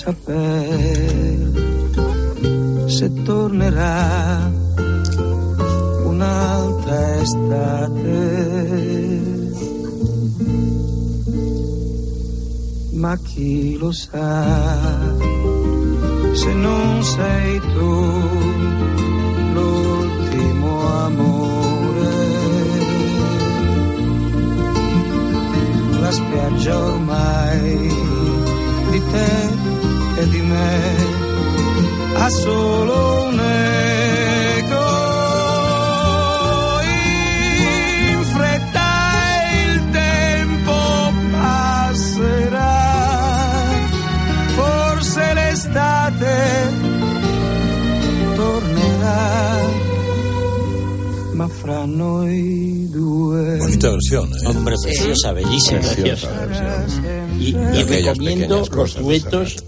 Saper se tornerà un'altra estate. Ma chi lo sa se non sei tu l'ultimo amore. La spiaggia ormai di te me ha solo un eco. In fretta il tempo passerà, forse l'estate tornerà, ma fra noi due. Bonita versión, ¿eh? Hombre, preciosa, bellísima. Preciosa. Y, y Aquellas recomiendo los cosas, duetos.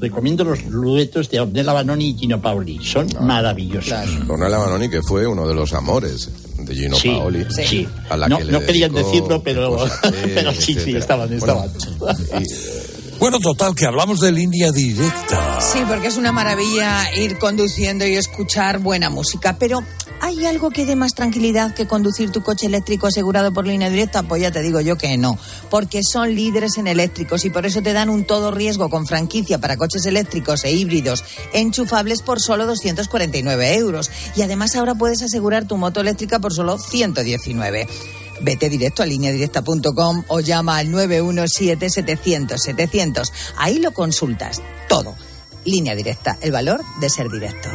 Recomiendo los duetos de Ornella Banoni y Gino Paoli. Son maravillosos. Ornella Banoni, que fue uno de los amores de Gino Sí, Paoli. sí. a la No- que le no querían decirlo, pero- pero sí, sí, etcétera. estaban, Bueno, estaban. Bueno, total, que hablamos de línea directa. Sí, porque es una maravilla ir conduciendo y escuchar buena música, pero ¿hay algo que dé más tranquilidad que conducir tu coche eléctrico asegurado por línea directa? Pues ya te digo yo que no, porque son líderes en eléctricos y por eso te dan un todo riesgo con franquicia para coches eléctricos e híbridos enchufables por solo 249 euros. Y además ahora puedes asegurar tu moto eléctrica por solo 119. Vete directo a lineadirecta.com o llama al 917-700-700. Ahí lo consultas todo. Línea directa, el valor de ser directo.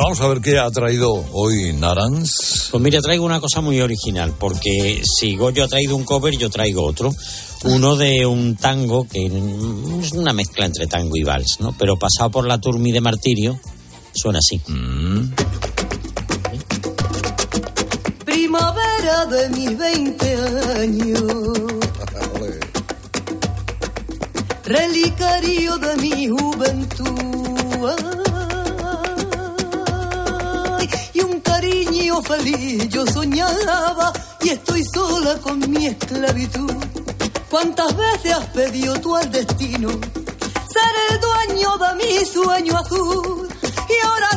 Bueno, vamos a ver qué ha traído hoy Narans. Pues mira, traigo una cosa muy original, porque si Goyo ha traído un cover, yo traigo otro. Uno de un tango que es una mezcla entre tango y vals, ¿no? Pero pasado por la turmi de martirio, suena así. Primavera de mis 20 años. Relicario de mi juventud. Cariño feliz yo soñaba y estoy sola con mi esclavitud. ¿Cuántas veces has pedido tú al destino ser el dueño de mi sueño azul? Y ahora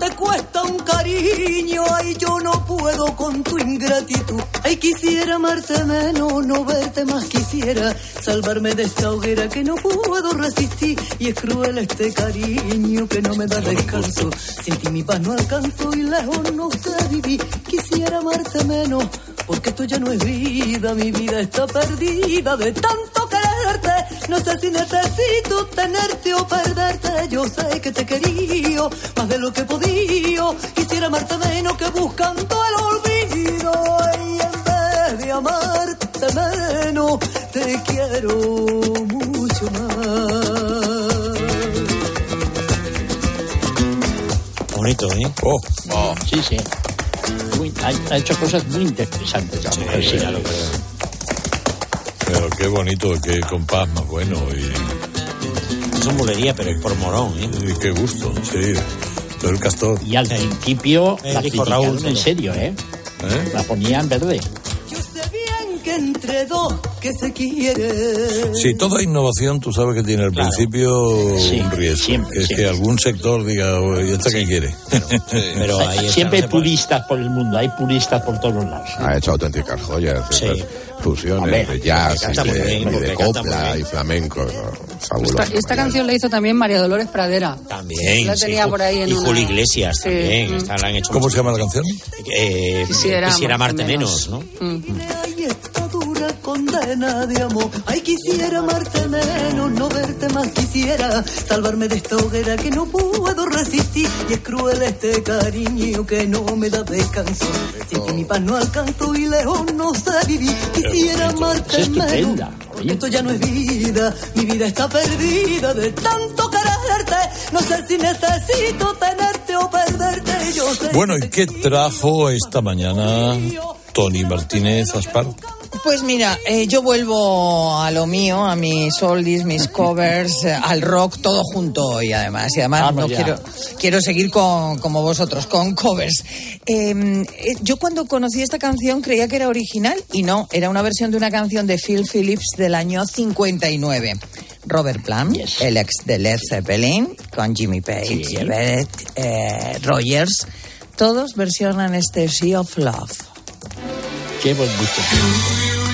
te cuesta un cariño, ay yo no puedo con tu ingratitud. Ay quisiera amarte menos, no verte más quisiera, salvarme de esta hoguera que no puedo resistir. Y es cruel este cariño que no me da descanso. Sin ti mi paz no alcanzo y lejos no sé vivir. Quisiera amarte menos, porque esto ya no es vida, mi vida está perdida de tanto. No sé si necesito tenerte o perderte. Yo sé que te quería más de lo que he podido. Quisiera amarte menos que buscando el olvido. Y en vez de amarte menos, te quiero mucho más. Bonito, ¿eh? Oh, Sí, sí. Muy- ha, ha hecho cosas muy interesantes. la mujer, sí. ya lo creo. Qué bonito, qué compás más bueno y, Eso es mulería, pero es por morón, ¿eh? y qué gusto, sí. Pero el castor. Y al principio Eh, la dijo Raúl, en serio, ¿eh? ¿eh? La ponía en verde. Yo sé bien que entre dos que se quieren. Sí, toda innovación tú sabes que tiene al principio Sí, un riesgo. siempre, que es siempre. que algún sector diga, "Oye, ¿y esta qué quiere? Pero ahí está, Siempre hay puristas por el mundo, hay puristas por todos los lados. Ha hecho auténticas joyas, Sí. fusiones Hombre, de jazz y de, bien, y de copla y flamenco. Fabuloso. Esta, esta canción la hizo también María Dolores Pradera. También. La sí, tenía por ahí en Y una- Julio Iglesias Sí, también. mm. esta la han hecho ¿Cómo se llama la canción? Eh, Quisiera quisiera amarte amarte menos. menos, ¿no? Mm. Condena de amor. Ay, quisiera amarte menos, no verte más quisiera. Salvarme de esta hoguera que no puedo resistir. Y es cruel este cariño que no me da descanso. Que mi paz no alcanzo y lejos no sé vivir. Quisiera amarte menos. Porque esto ya no es vida, mi vida está perdida de tanto quererte. No sé si necesito tenerte o perderte. Yo sé Bueno, ¿y qué trajo esta mañana Tony Martínez Aspar? Pues mira, eh, yo vuelvo a lo mío, a mis oldies, mis covers, eh, al rock, todo junto hoy además. Y además Vamos no ya. quiero, quiero seguir con, como vosotros, con covers. Eh, eh, yo cuando conocí esta canción creía que era original y no, era una versión de una canción de Phil Phillips del año 59. Robert Plant, Yes. el ex de Led Zeppelin, con Jimmy Page, Sí. Everett, eh, Rogers, todos versionan este Sea of Love. Qué buen gusto.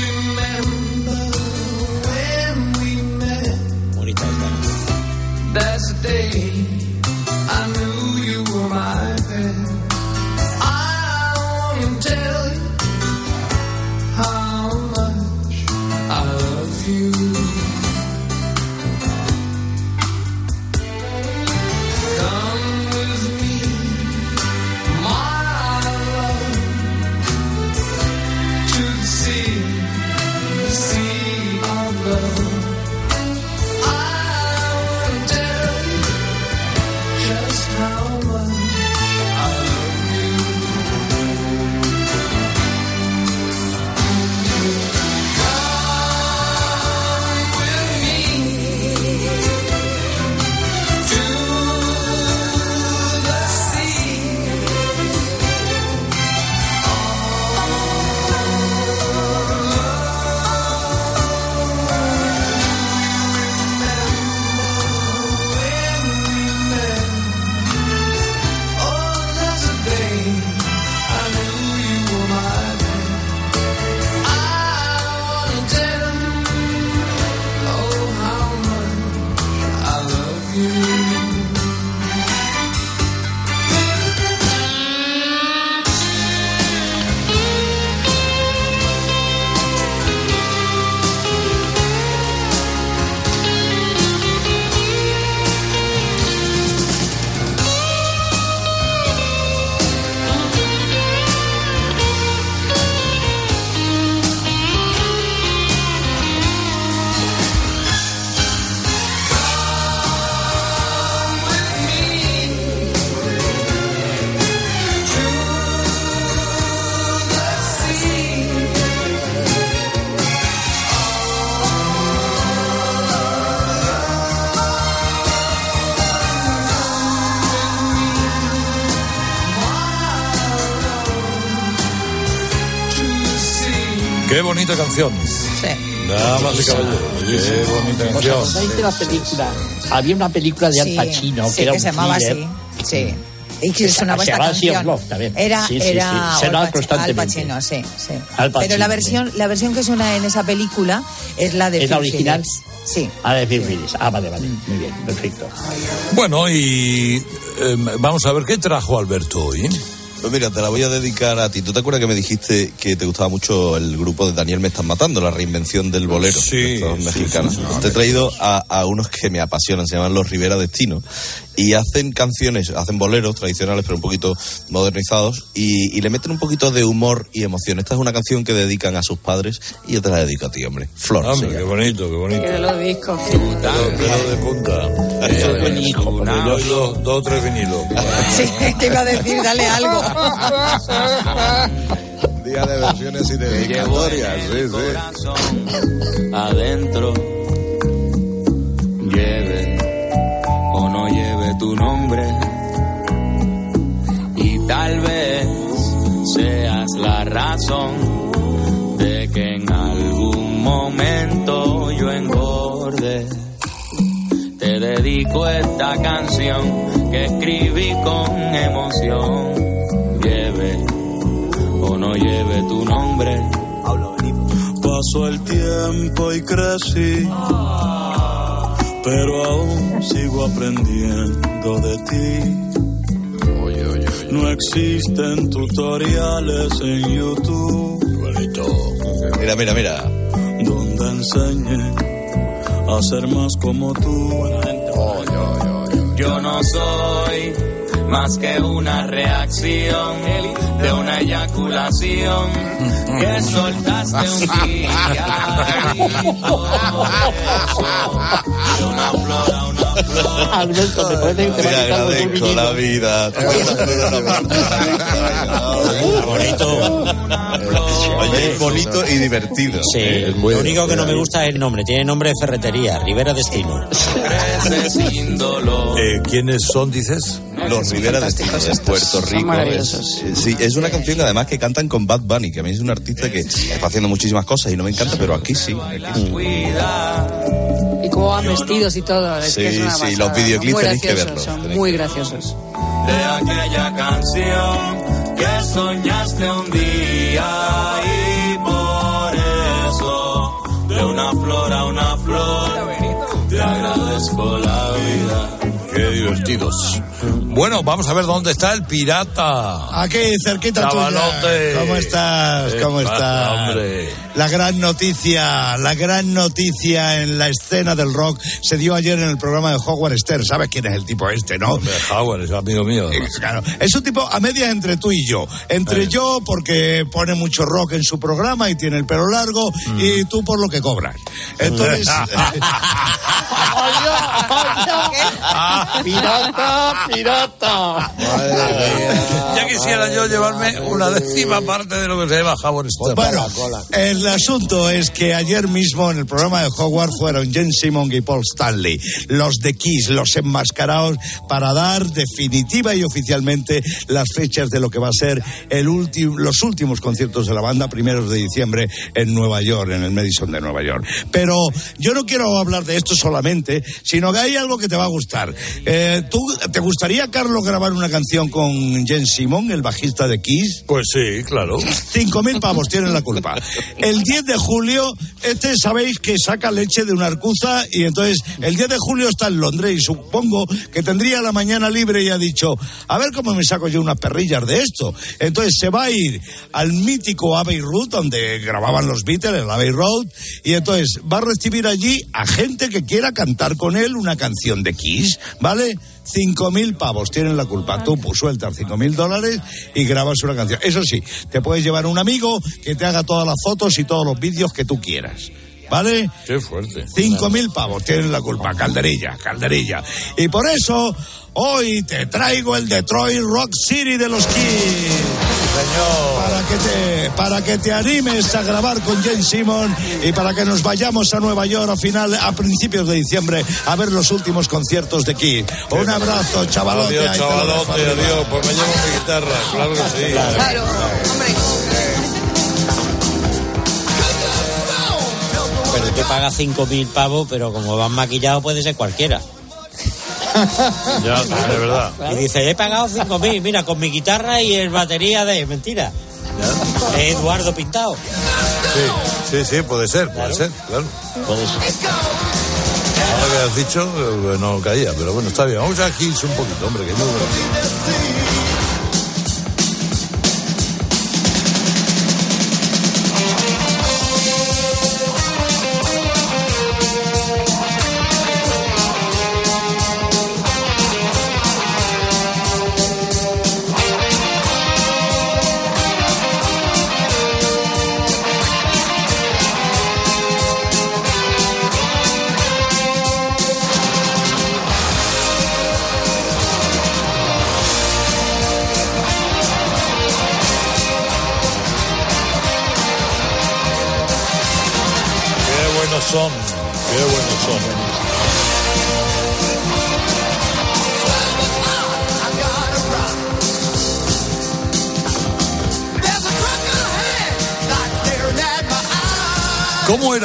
Qué bonita canción. Sí. Damas y caballeros. Qué bonita ¿Os canción. acordáis de la película? Había una película de Al Sí, Pacino sí, que era que un se llamaba thriller. así. Sí. Y que Se- sonaba se esta canción. Love también. Era, Sí, sí, era sí. Al. Pacino, sí, sí. Al Pacino, Pero la sí. versión, la versión que suena en esa película es la de ¿Es la original? Phillips. Sí. Ah, de Phil Willis. Ah, vale, vale. Muy bien, perfecto. Bueno, y eh, vamos a ver qué trajo Alberto hoy. Pues mira, te la voy a dedicar a ti. ¿Tú te acuerdas que me dijiste que te gustaba mucho el grupo de Daniel Me Están Matando, la reinvención del bolero Sí, de estos sí, mexicanos? sí, sí. Te he traído a, a unos que me apasionan, se llaman Los Rivera Destino, y hacen canciones, hacen boleros tradicionales, pero un poquito modernizados, y, y le meten un poquito de humor y emoción. Esta es una canción que dedican a sus padres, y yo te la dedico a ti, hombre. Flor. Hombre, qué bonito, qué bonito. Que lo discos. Pelo, de punta. Eso es buen hijo. Dos, dos, dos o tres vinilos. Sí, te iba a decir, dale algo. Día de versiones y dedicatorias. Sí, sí. adentro lleve o no lleve tu nombre y tal vez seas la razón de que en algún momento yo engorde te dedico esta canción que escribí con emoción lleve tu nombre Pasó el tiempo y crecí, pero aún sigo aprendiendo de ti. No existen tutoriales en YouTube. Mira, mira, mira. Donde enseñe a ser más como tú. Yo no soy más que una reacción de una eyaculación que soltaste un día. Y por eso, de una flor a una flor. Alberto, ¿te que te Te va a quitar los dos agradezco la vida. bonito. Oye, es bonito y divertido. Sí, lo único que no me gusta es el nombre. Tiene nombre de ferretería, Rivera Destino. Crece sin dolor. Eh, ¿Quiénes son, dices? Los Rivera Destino de Puerto Rico. Es, eh, sí, es una canción además que cantan con Bad Bunny, que a mí es un artista que está haciendo muchísimas cosas y no me encanta, pero aquí sí. aquí sí. Y cómo van vestidos y todo. Es Sí, que es una sí, pasada, los videoclips Muy tenéis que verlos, Son muy graciosos. de aquella canción que soñaste un día y por eso de una flor a una flor te agradezco la vida. Qué divertidos. Bueno, vamos a ver dónde está el pirata. Aquí, cerquita tuya. ¿Cómo estás? ¿Qué ¿Cómo pasa, estás? hombre? La gran noticia, la gran noticia en la escena del rock se dio ayer en el programa de Howard Stern. ¿Sabes quién es el tipo este, no? Hombre, Howard es amigo mío. Eh, Claro, es un tipo a medias entre tú y yo. Entre Eh. yo porque pone mucho rock en su programa y tiene el pelo largo Mm. y tú por lo que cobras. Entonces, ¡Pirata, pirata! Ya quisiera yo llevarme una décima parte de lo que se llama Howard Stern. Bueno, el asunto es que ayer mismo en el programa de Howard fueron Jen Simon y Paul Stanley, los de Kiss, los enmascarados, para dar definitiva y oficialmente las fechas de lo que va a ser el último, los últimos conciertos de la banda, primeros de diciembre en Nueva York, en el Madison de Nueva York. Pero yo no quiero hablar de esto solamente, sino que hay algo que te va a gustar. Eh, ¿tú, ¿Te gustaría, Carlos, grabar una canción con Jen Simon, el bajista de Kiss? Pues sí, claro. Cinco mil pavos tienen la culpa. El 10 de julio, este sabéis que saca leche de una arcuza y entonces el 10 de julio está en Londres y supongo que tendría la mañana libre y ha dicho, a ver cómo me saco yo unas perrillas de esto. Entonces se va a ir al mítico Abbey Road, donde grababan los Beatles, el Abbey Road, y entonces va a recibir allí a gente que quiera cantar con él una canción de Kiss, ¿vale? Cinco mil pavos tienen la culpa. Tú pues, sueltas cinco mil dólares y grabas una canción. Eso sí, te puedes llevar un amigo que te haga todas las fotos y todos los vídeos que tú quieras. ¿Vale? Qué fuerte. Cinco mil pavos tienen la culpa, calderilla, calderilla. Y por eso, hoy te traigo el Detroit Rock City de los Kids. Para que te animes a grabar con Jen Simon y para que nos vayamos a Nueva York a final, a principios de diciembre, a ver los últimos conciertos de Kiss. Un abrazo, chavalote. Adiós, te chavalote, adiós. Pues me llevo mi guitarra, claro que sí. Claro, hombre. que paga 5.000 pavos, pero como van maquillados puede ser cualquiera. Ya, es verdad. Y dice, he pagado 5.000, mira, con mi guitarra y el batería de... Mentira. Eduardo Pintado. Sí, sí, sí, puede ser, puede ser, claro. Puede ser. Ahora que has dicho, eh, no caía, pero bueno, está bien. Vamos a Hills un poquito, hombre, que es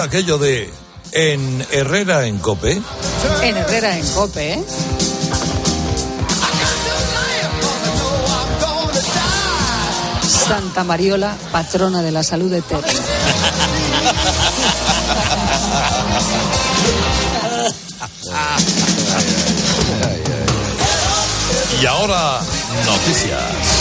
era aquello de en Herrera en Cope? En Herrera, en Cope, ¿eh? Santa Mariola, patrona de la salud eterna. Y ahora, noticias.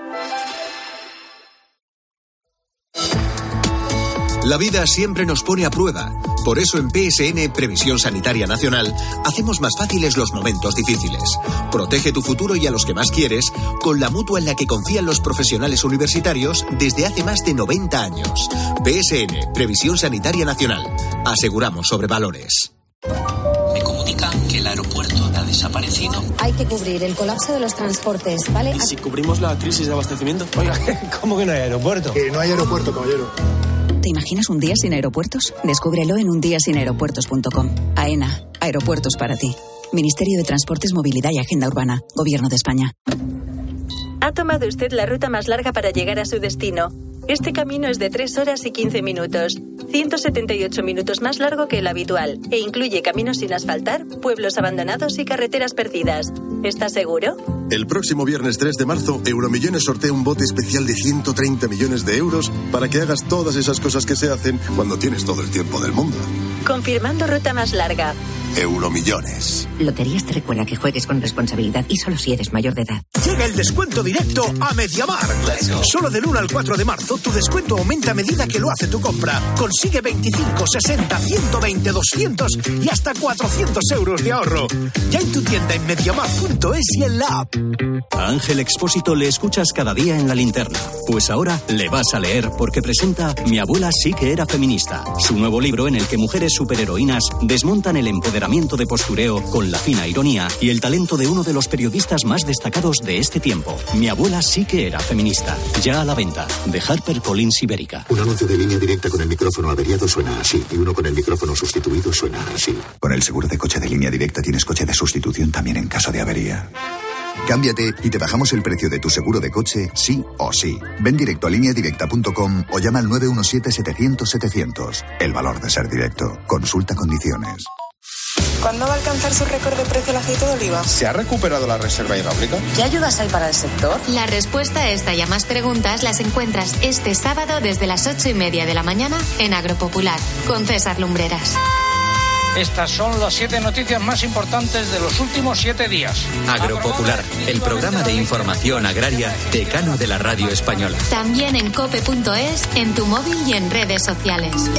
La vida siempre nos pone a prueba. Por eso en PSN Previsión Sanitaria Nacional hacemos más fáciles los momentos difíciles. Protege tu futuro y a los que más quieres con la mutua en la que confían los profesionales universitarios desde hace más de 90 años. PSN Previsión Sanitaria Nacional. Aseguramos sobre valores. Me comunican que el aeropuerto ha desaparecido. Hay que cubrir el colapso de los transportes, ¿vale? ¿Y si cubrimos la crisis de abastecimiento? Oiga, ¿cómo que no hay aeropuerto? Que no hay aeropuerto, caballero. ¿Te imaginas un día sin aeropuertos? Descúbrelo en undiasinaeropuertos.com. AENA, aeropuertos para ti. Ministerio de Transportes, Movilidad y Agenda Urbana. Gobierno de España. Ha tomado usted la ruta más larga para llegar a su destino. Este camino es de 3 horas y 15 minutos, 178 minutos más largo que el habitual, e incluye caminos sin asfaltar, pueblos abandonados y carreteras perdidas. ¿Está seguro? El próximo viernes 3 de marzo, Euromillones sortea un bote especial de 130 millones de euros para que hagas todas esas cosas que se hacen cuando tienes todo el tiempo del mundo. Confirmando ruta más larga. Euromillones. Loterías te recuerda que juegues con responsabilidad y solo si eres mayor de edad. Llega el descuento directo a Mediamar. Solo del 1 al 4 de marzo tu descuento aumenta a medida que lo hace tu compra. Consigue 25, 60, 120, 200 y hasta 400 euros de ahorro. Ya en tu tienda en mediamar.es y en la app. A Ángel Expósito le escuchas cada día en la linterna. Pues ahora le vas a leer porque presenta Mi abuela sí que era feminista. Su nuevo libro en el que mujeres superheroínas desmontan el empoderamiento de postureo con la fina ironía y el talento de uno de los periodistas más destacados de este tiempo. Mi abuela sí que era feminista. Ya a la venta. De Harper Collins Ibérica. Un anuncio de línea directa con el micrófono averiado suena así y uno con el micrófono sustituido suena así. Con el seguro de coche de línea directa tienes coche de sustitución también en caso de avería. Cámbiate y te bajamos el precio de tu seguro de coche, sí o sí. Ven directo a lineadirecta.com o llama al 917-700-700. El valor de ser directo. Consulta condiciones. ¿Cuándo va a alcanzar su récord de precio el aceite de oliva? ¿Se ha recuperado la reserva hidráulica? ¿Qué ayudas hay para el sector? La respuesta a esta y a más preguntas las encuentras este sábado desde las ocho y media de la mañana en Agropopular con César Lumbreras. Estas son las siete noticias más importantes de los últimos siete días. Agropopular, el programa de información agraria decano de la radio española. También en cope.es, en tu móvil y en redes sociales.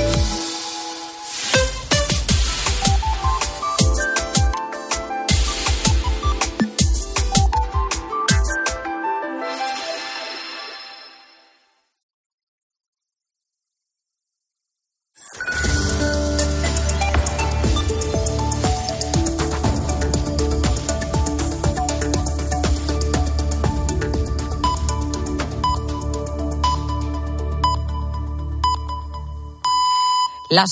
Las